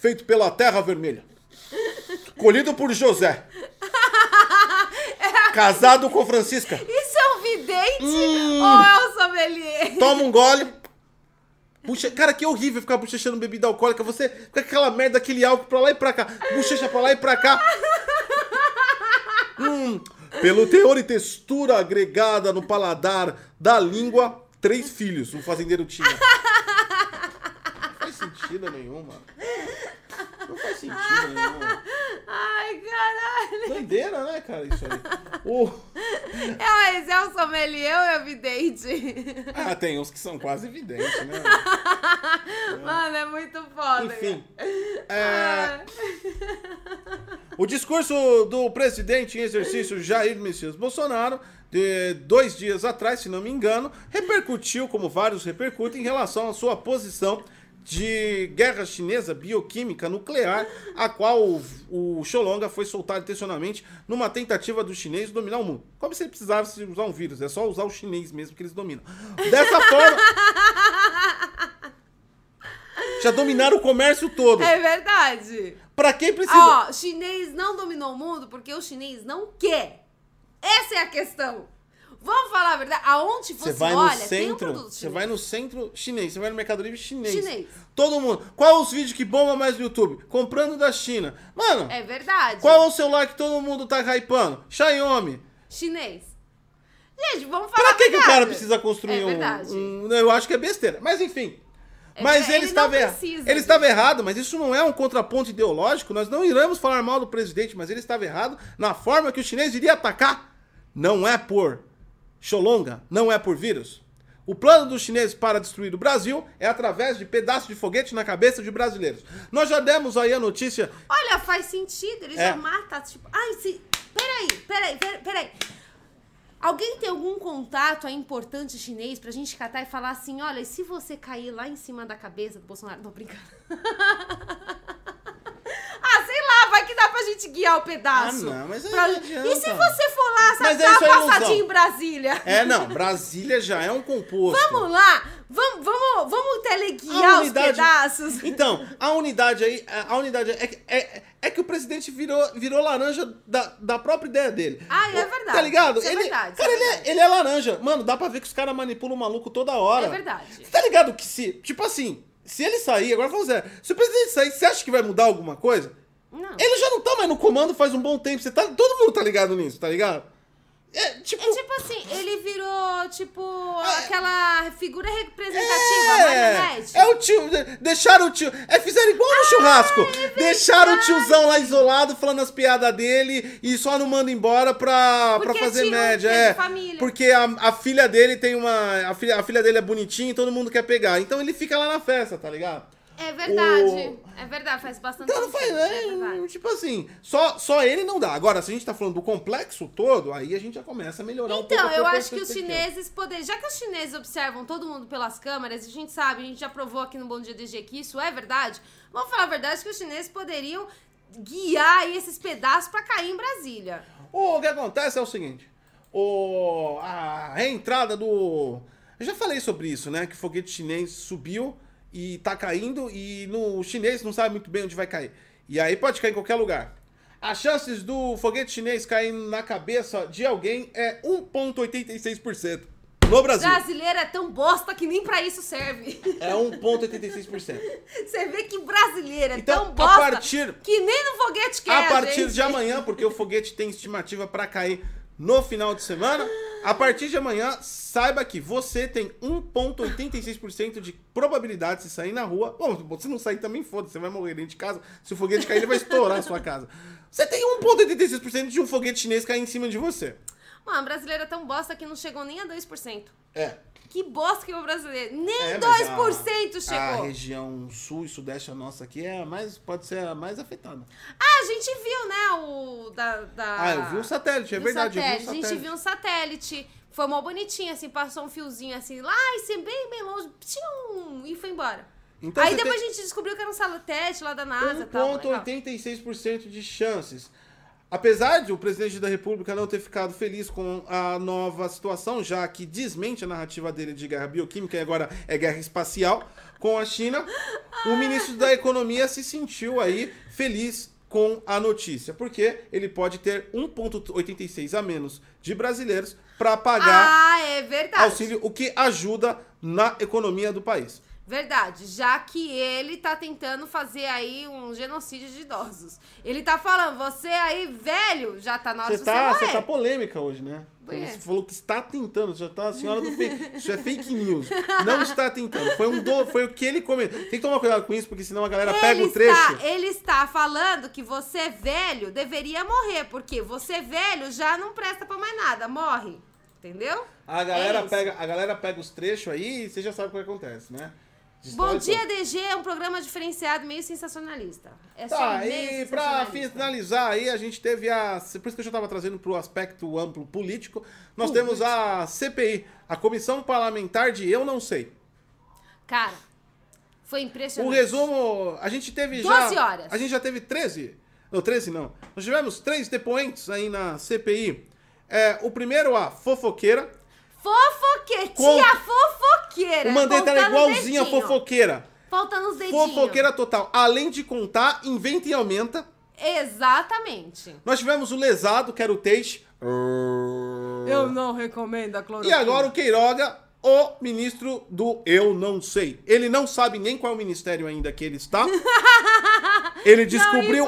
feito pela Terra Vermelha. Colhido por José. *laughs* Casado com Francisca. Isso é um vidente ou é um sommelier? Toma um gole. Puxa, cara, que horrível ficar bochechando bebida alcoólica. Você fica com aquela merda, aquele álcool pra lá e pra cá. Bochecha pra lá e pra cá. Hum, pelo teor e textura agregada no paladar da língua, três filhos o fazendeiro tinha. Não *laughs* faz sentido nenhum, mano. Não faz sentido nenhum. Ai, caralho. Doideira, né, cara, isso aí. *laughs* O- É, mas é um sommelier ou é um vidente? Ah, tem uns que são quase evidentes, né? *laughs* Mano, é muito foda. Enfim. É, o discurso do presidente em exercício Jair Messias Bolsonaro, de dois dias atrás, se não me engano, repercutiu, como vários repercutem, em relação à sua posição de guerra chinesa bioquímica nuclear, a qual o, o Xolonga foi soltado intencionalmente numa tentativa do chinês dominar o mundo. Como se ele precisasse usar um vírus, é só usar o chinês mesmo que eles dominam. Dessa forma. Já dominaram o comércio todo. É verdade. Pra quem precisa. Ó, chinês não dominou o mundo porque o chinês não quer. Essa é a questão. Vamos falar a verdade. Aonde Você vai olha, no um centro, produto você vai no centro chinês, você vai no Mercado Livre chinês. Chinês. Todo mundo. Qual os vídeos que bomba mais no YouTube? Comprando da China. Mano, É verdade. qual é o celular que todo mundo tá hypando? Xiaomi. Chinês. Gente, vamos falar Pra que, que o cara precisa construir É um, verdade. um- Eu acho que é besteira. Mas enfim. É mas ele, ele estava errado. Ele estava errado, mas isso não é um contraponto ideológico. Nós não iremos falar mal do presidente, mas ele estava errado na forma que o chinês iria atacar. Não é por Xolonga, não é por vírus. O plano dos chineses para destruir o Brasil é através de pedaços de foguete na cabeça de brasileiros. Nós já demos aí a notícia. Olha, faz sentido. Ele É. já mata, tipo... Ai, se... Peraí, peraí, peraí, peraí. Alguém tem algum contato aí importante chinês pra gente catar e falar assim, olha, e se você cair lá em cima da cabeça do Bolsonaro? Tô brincando. *laughs* ah, sei lá, vai que dá pra gente guiar o pedaço. Ah, não, mas aí Pra- não adianta. E se você for lá, sabe, é dar isso uma passadinha em Brasília? É, não, Brasília já é um composto. Vamos lá, vamos, vamos, vamos teleguiar A os unidade- pedaços. *laughs* Então, a unidade aí, a unidade é, que- é, é que o presidente virou, virou laranja da, da própria ideia dele. Ah, é verdade. Tá ligado? Isso é ele, verdade, isso Cara, é ele, é, verdade. ele é laranja. Mano, dá pra ver que os caras manipulam o maluco toda hora. É verdade. Tá ligado que se, tipo assim, se ele sair, agora vamos ver, se o presidente sair, você acha que vai mudar alguma coisa? Não. Ele já não tá mais no comando faz um bom tempo. Você tá, todo mundo tá ligado nisso, tá ligado? É, tipo... É tipo assim, ele virou, tipo, Ah, aquela figura representativa, marionete. É, é o tio. de- Deixaram o tio. É, fizeram igual no churrasco. deixaram o tiozão lá isolado, falando as piadas dele e só não manda embora pra, pra Porque fazer tio média. é É. família. Porque a, a filha dele tem uma. A filha, a filha dele é bonitinha e todo mundo quer pegar. Então ele fica lá na festa, tá ligado? É verdade. O- É verdade, faz bastante Então não faz, sentido. É verdade. Tipo assim, só, só ele não dá. Agora, se a gente tá falando do complexo todo, aí a gente já começa a melhorar um pouco. Então, eu acho que os chineses poderiam. Já que os chineses observam todo mundo pelas câmeras, a gente sabe, a gente já provou aqui no Bom Dia DG que isso é verdade. Vamos falar a verdade que os chineses poderiam guiar aí esses pedaços pra cair em Brasília. O que acontece é o seguinte: o, a reentrada do. Eu já falei sobre isso, né? Que o foguete chinês subiu e tá caindo e no chinês não sabe muito bem onde vai cair. E aí pode cair em qualquer lugar. As chances do foguete chinês cair na cabeça de alguém é 1,86% no Brasil. Brasileiro é tão bosta que nem pra isso serve. É 1,86%. *laughs* Você vê que brasileiro é Então, tão a bosta partir- que nem no foguete quer, A partir gente. de amanhã, porque o foguete tem estimativa para cair no final de semana. A partir de amanhã, saiba que você tem 1,86% de probabilidade de sair na rua. Bom, se não sair também foda, você vai morrer dentro de casa. Se o foguete cair, ele vai estourar a sua casa. Você tem 1,86% de um foguete chinês cair em cima de você. Mano, brasileiro é tão bosta que não chegou nem a 2%. É. Que bosta que é o brasileiro. Nem É, mas 2% a, chegou. A região sul e sudeste, a nossa aqui, é a mais, pode ser a mais afetada. Ah, a gente viu, né, o da... da Ah, eu vi um satélite, é verdade, eu vi um satélite. A gente satélite. viu um satélite. Foi mó bonitinho, assim, passou um fiozinho assim lá e assim, bem, bem longe. Tchum, e foi embora. Então Aí depois tem- a gente descobriu que era um satélite lá da NASA e tal. legal. 1,86% de chances. Apesar de o presidente da República não ter ficado feliz com a nova situação, já que desmente a narrativa dele de guerra bioquímica e agora é guerra espacial com a China, o ministro da Economia se sentiu aí feliz com a notícia, porque ele pode ter 1,86 a menos de brasileiros para pagar Ah, é auxílio, o que ajuda na economia do país. Verdade, já que ele tá tentando fazer aí um genocídio de idosos. Ele tá falando, você aí, velho, já tá na hora Você de tá, você você morrer. tá polêmica hoje, né? Quê? Você falou que está tentando, já tá a senhora do fake. Isso é fake news. Não está tentando. Foi, um do, foi o que ele comentou. Tem que tomar cuidado com isso, porque senão a galera pega ele o trecho. Está, ele está falando que você velho deveria morrer, porque você velho já não presta pra mais nada, morre. Entendeu? A galera, É pega, a galera pega os trechos aí e você já sabe o que acontece, né? Bom Dia. DG é um programa diferenciado, meio sensacionalista. É Tá, e pra finalizar aí, a gente teve a. Por isso que eu já tava trazendo pro aspecto amplo político, nós temos a CPI, a Comissão Parlamentar de Eu Não Sei. Cara, foi O impressionante. resumo, a gente teve 12 já. horas. A gente já teve 13. Não, 13 não. Nós tivemos três depoentes aí na CPI. É, o primeiro, a fofoqueira. Fofoqueira, Com- tia fofoqueira. O Mandetta era contando os igualzinho a dedinhos. fofoqueira. Faltando os dedinhos. Fofoqueira total. Além de contar, inventa e aumenta. Exatamente. Nós tivemos o lesado, que era o Teixe. Eu não recomendo a E cloroquina. agora o Queiroga, o ministro do Eu Não Sei. Ele não sabe nem qual ministério ainda que ele está. *laughs* Ele descobriu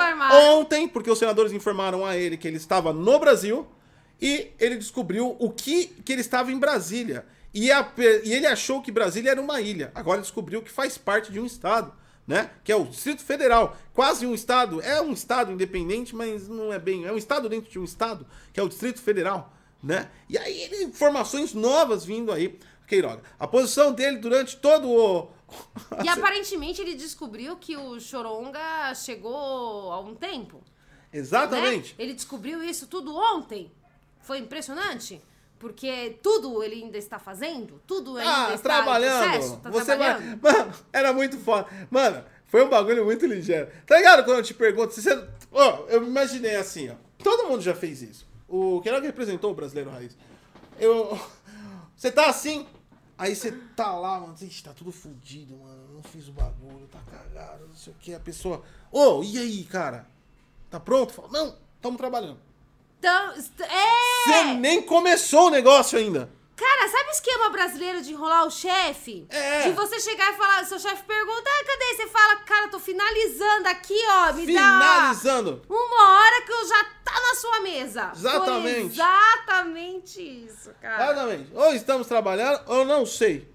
ontem, porque os senadores informaram a ele que ele estava no Brasil. E ele descobriu o que, que ele estava em Brasília. E, a e ele achou que Brasília era uma ilha. Agora descobriu que faz parte de um estado, né? Que é o Distrito Federal. Quase um estado. É um estado independente, mas não é bem. É um estado dentro de um estado, que é o Distrito Federal, né? E aí, ele, informações novas vindo aí. Queiroga. A posição dele durante todo o. E *laughs* aparentemente ele descobriu que o Choronga chegou há um tempo. né? Exatamente. Ele descobriu isso tudo ontem. Foi impressionante. Porque tudo ele ainda está fazendo, tudo ainda Ah, está trabalhando. processo, tá Você trabalhando. vai. *laughs* Mano, era muito foda. Mano, foi um bagulho muito ligeiro. Tá ligado quando eu te pergunto se você. Ó, eu imaginei assim, ó. Todo mundo já fez isso. O Queiroga representou o brasileiro raiz. Eu. *laughs* Você tá assim. Aí você tá lá, mano. Ixi, tá tudo fudido, mano. Não fiz o bagulho, tá cagado, não sei o que. A pessoa. Ô, e aí, cara? Tá pronto? Fala, não, tamo trabalhando. Então, est- é! Você nem começou o negócio ainda. Cara, sabe o esquema brasileiro de enrolar o chefe? É. De você chegar e falar, seu chefe pergunta, ah, cadê? Você fala, cara, tô finalizando aqui, ó, me Finalizando. dá uma hora que eu já tá na sua mesa. Exatamente. Foi exatamente isso, cara. Exatamente. Ou estamos trabalhando, ou não sei.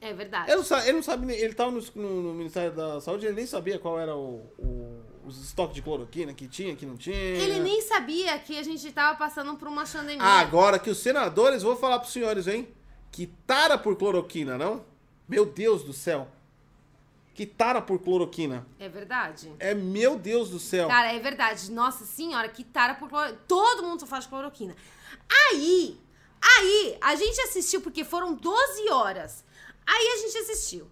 É verdade. Ele não sabe, ele, não sabe ele tava no, no- no Ministério da Saúde, ele nem sabia qual era o, o- os estoques de cloroquina que tinha, que não tinha. Ele nem sabia que a gente tava passando por uma pandemia. Agora que os senadores, vou falar pros senhores, hein? Que tara por cloroquina, não? Meu Deus do céu. Que tara por cloroquina. É verdade. É meu Deus do céu. Cara, é verdade. Nossa senhora, que tara por cloroquina. Todo mundo só faz cloroquina. Aí, aí, a gente assistiu, porque foram 12 horas. Aí a gente assistiu.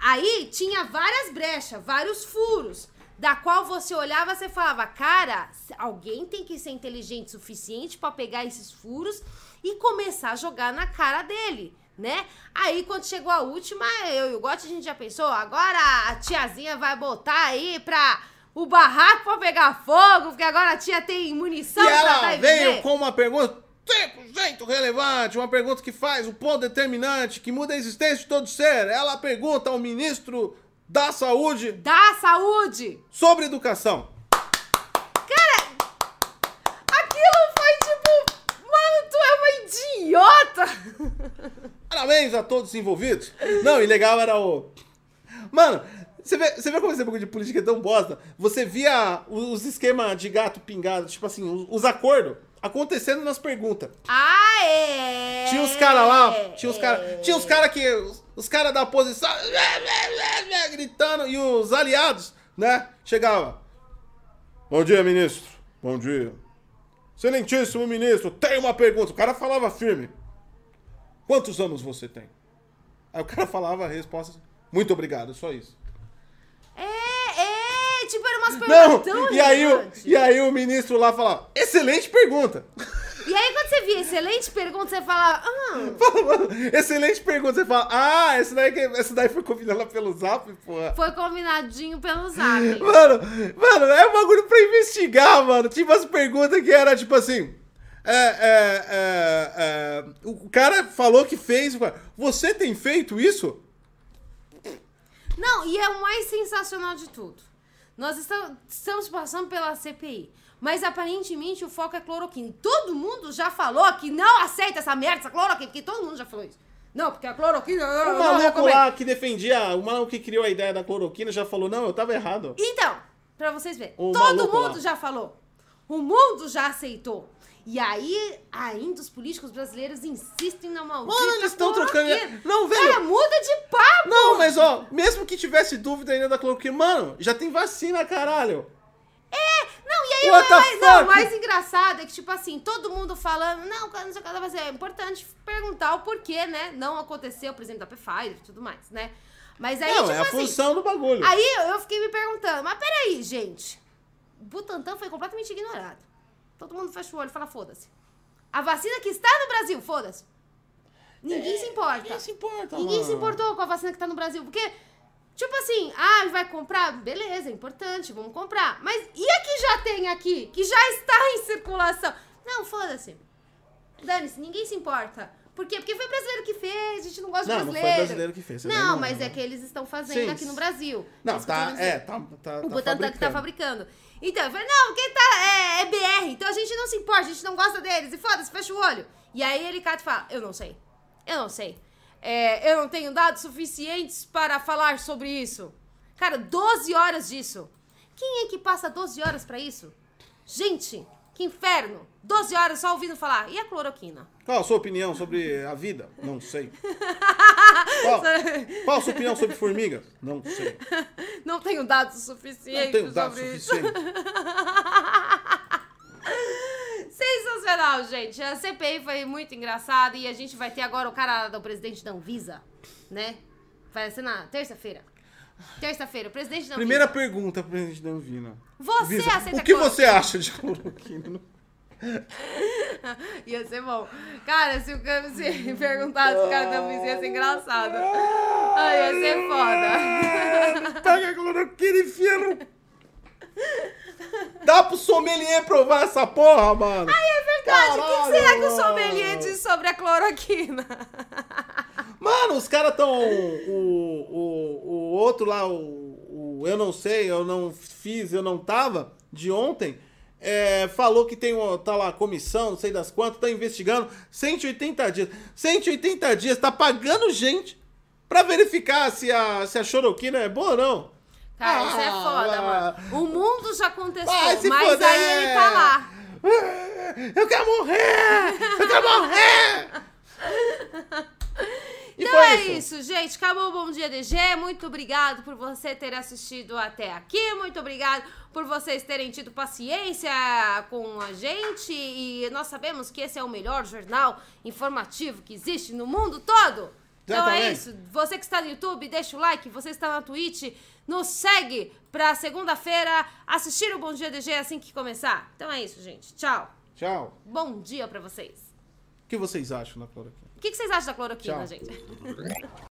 Aí tinha várias brechas, vários furos. Da qual você olhava e falava, cara, alguém tem que ser inteligente o suficiente pra pegar esses furos e começar a jogar na cara dele, né? Aí quando chegou a última, eu e o Gotti, a gente já pensou, agora a tiazinha vai botar aí pra o barraco pra pegar fogo, porque agora a tia tem munição e pra ela dar e veio viver. com uma pergunta 100% relevante, uma pergunta que faz um ponto determinante, que muda a existência de todo ser. Ela pergunta ao ministro da Saúde Da saúde! sobre educação. Aquilo foi tipo, mano, tu é uma idiota! Parabéns a todos os envolvidos. Não, e legal era o. Mano, você vê, você vê como esse bagulho de política é tão bosta? Você via os esquemas de gato pingado, tipo assim, os, os acordos acontecendo nas perguntas. Ah, é! Tinha os caras lá, tinha os caras. Tinha os caras que. Os, caras da oposição gritando, e os aliados, né? Chegava. Bom dia, ministro. Bom dia. Excelentíssimo ministro, tem uma pergunta. O cara falava firme. Quantos anos você tem? Aí o cara falava a resposta. Muito obrigado, só isso. É, é, tipo, era umas Não, perguntas tão e aí, o, e aí o ministro lá fala, excelente pergunta. E aí, quando você via excelente pergunta, você fala, ah, excelente pergunta. Você fala, ah, essa daí, essa daí foi combinada pelo zap, porra. foi combinadinho pelo zap. Mano, mano, é um bagulho pra investigar, mano. Tinha umas perguntas que era tipo assim. É, é, é, é, o cara falou que fez. Você tem feito isso? Não, e é o mais sensacional de tudo. Nós estamos passando pela CPI. Mas aparentemente o foco é cloroquina. Todo mundo já falou que não aceita essa merda, essa cloroquina, porque todo mundo já falou isso. Não, porque a cloroquina. O maluco lá que defendia, o maluco que criou a ideia da cloroquina já falou: não, eu tava errado. Então, pra vocês verem, O todo mundo lá. já falou. O mundo já aceitou. E aí, ainda os políticos brasileiros insistem na maldita Mano, eles estão trocando. Não, velho. Cara, muda de papo! Não, mas ó, mesmo que tivesse dúvida ainda da cloroquina, mano, já tem vacina, caralho. Não, e aí What o mais, não, mais engraçado é que, tipo assim, todo mundo falando, não, não sei o que ela vai fazer. É importante perguntar o porquê, né? Não aconteceu, por exemplo, da Pfizer e tudo mais, né? Mas aí, não, tipo é a assim. função do bagulho. Aí eu fiquei me perguntando, mas peraí, gente. O Butantan foi completamente ignorado. Todo mundo fecha o olho e fala, foda-se. A vacina que está no Brasil, foda-se. Ninguém se importa. É, Ninguém se importa, Ninguém mano. se importou com a vacina que tá no Brasil. Porque, tipo assim, ah, vai comprar? Beleza, é importante, vamos comprar. Mas e a que já tem aqui? Que já está em circulação? Não, foda-se. Dane-se, ninguém se importa. Por quê? Porque foi brasileiro que fez, a gente não gosta Não, de não foi brasileiro. brasileiro que fez, Não, não- mas é que eles estão fazendo Sim. aqui no Brasil. Não, tá, é, tá, tá, O tá Butantan que tá fabricando. fabricando. Então, eu falei, não, quem tá. É, é BR, então a gente não se importa, a gente não gosta deles. E foda-se, fecha o olho. E aí ele cata e fala: Eu não sei. Eu não sei. É, eu não tenho dados suficientes para falar sobre isso. Cara, 12 horas disso. Quem é que passa 12 horas pra isso? Gente, que inferno. 12 horas só ouvindo falar. E a cloroquina? Qual a sua opinião sobre a vida? Não sei. *laughs* Qual, qual a sua opinião sobre formiga? Não sei. Não tenho dados Não suficientes tenho dados suficientes. *laughs* Sensacional, gente. A CPI foi muito engraçada e a gente vai ter agora o cara do presidente da Anvisa, né? Vai ser na terça-feira. Terça-feira, o presidente da Anvisa. Primeira pergunta pra gente da Anvina. Você Visa, aceita O que você acha de cloroquina? *laughs* Ia ser bom. Cara, se, o se *laughs* perguntasse o cara da Anvisa ia ser engraçado. Ai, ia ser foda. Pega a cloroquina e enfia no... *laughs* Dá pro sommelier provar essa porra, mano. É verdade, o que será que o sommelier diz sobre a cloroquina? Mano, os caras tão. O, o, o outro lá, o, o Eu não sei, eu não fiz, eu não tava, de ontem, é, falou que tem uma, tá lá, comissão, não sei das quantas, tá investigando 180 dias. 180 dias, tá pagando gente pra verificar se a, se a choroquina é boa ou não. Cara, isso é Ah, foda, ah. mano. O mundo já se mas foder. aí ele tá lá. *laughs* Eu quero morrer! Eu quero morrer! Então é isso, gente. Acabou o Bom Dia DG. Muito obrigado por você ter assistido até aqui. Muito obrigado por vocês terem tido paciência com a gente. E nós sabemos que esse é o melhor jornal informativo que existe no mundo todo. Então é isso. Você que está no YouTube, deixa o like. Você que está na Twitch, nos segue pra segunda-feira assistir o Bom Dia DG assim que começar. Então é isso, gente. Tchau. Tchau. Bom dia pra vocês. O que vocês acham da cloroquina? O que, que vocês acham da cloroquina, Tchau. gente? *laughs*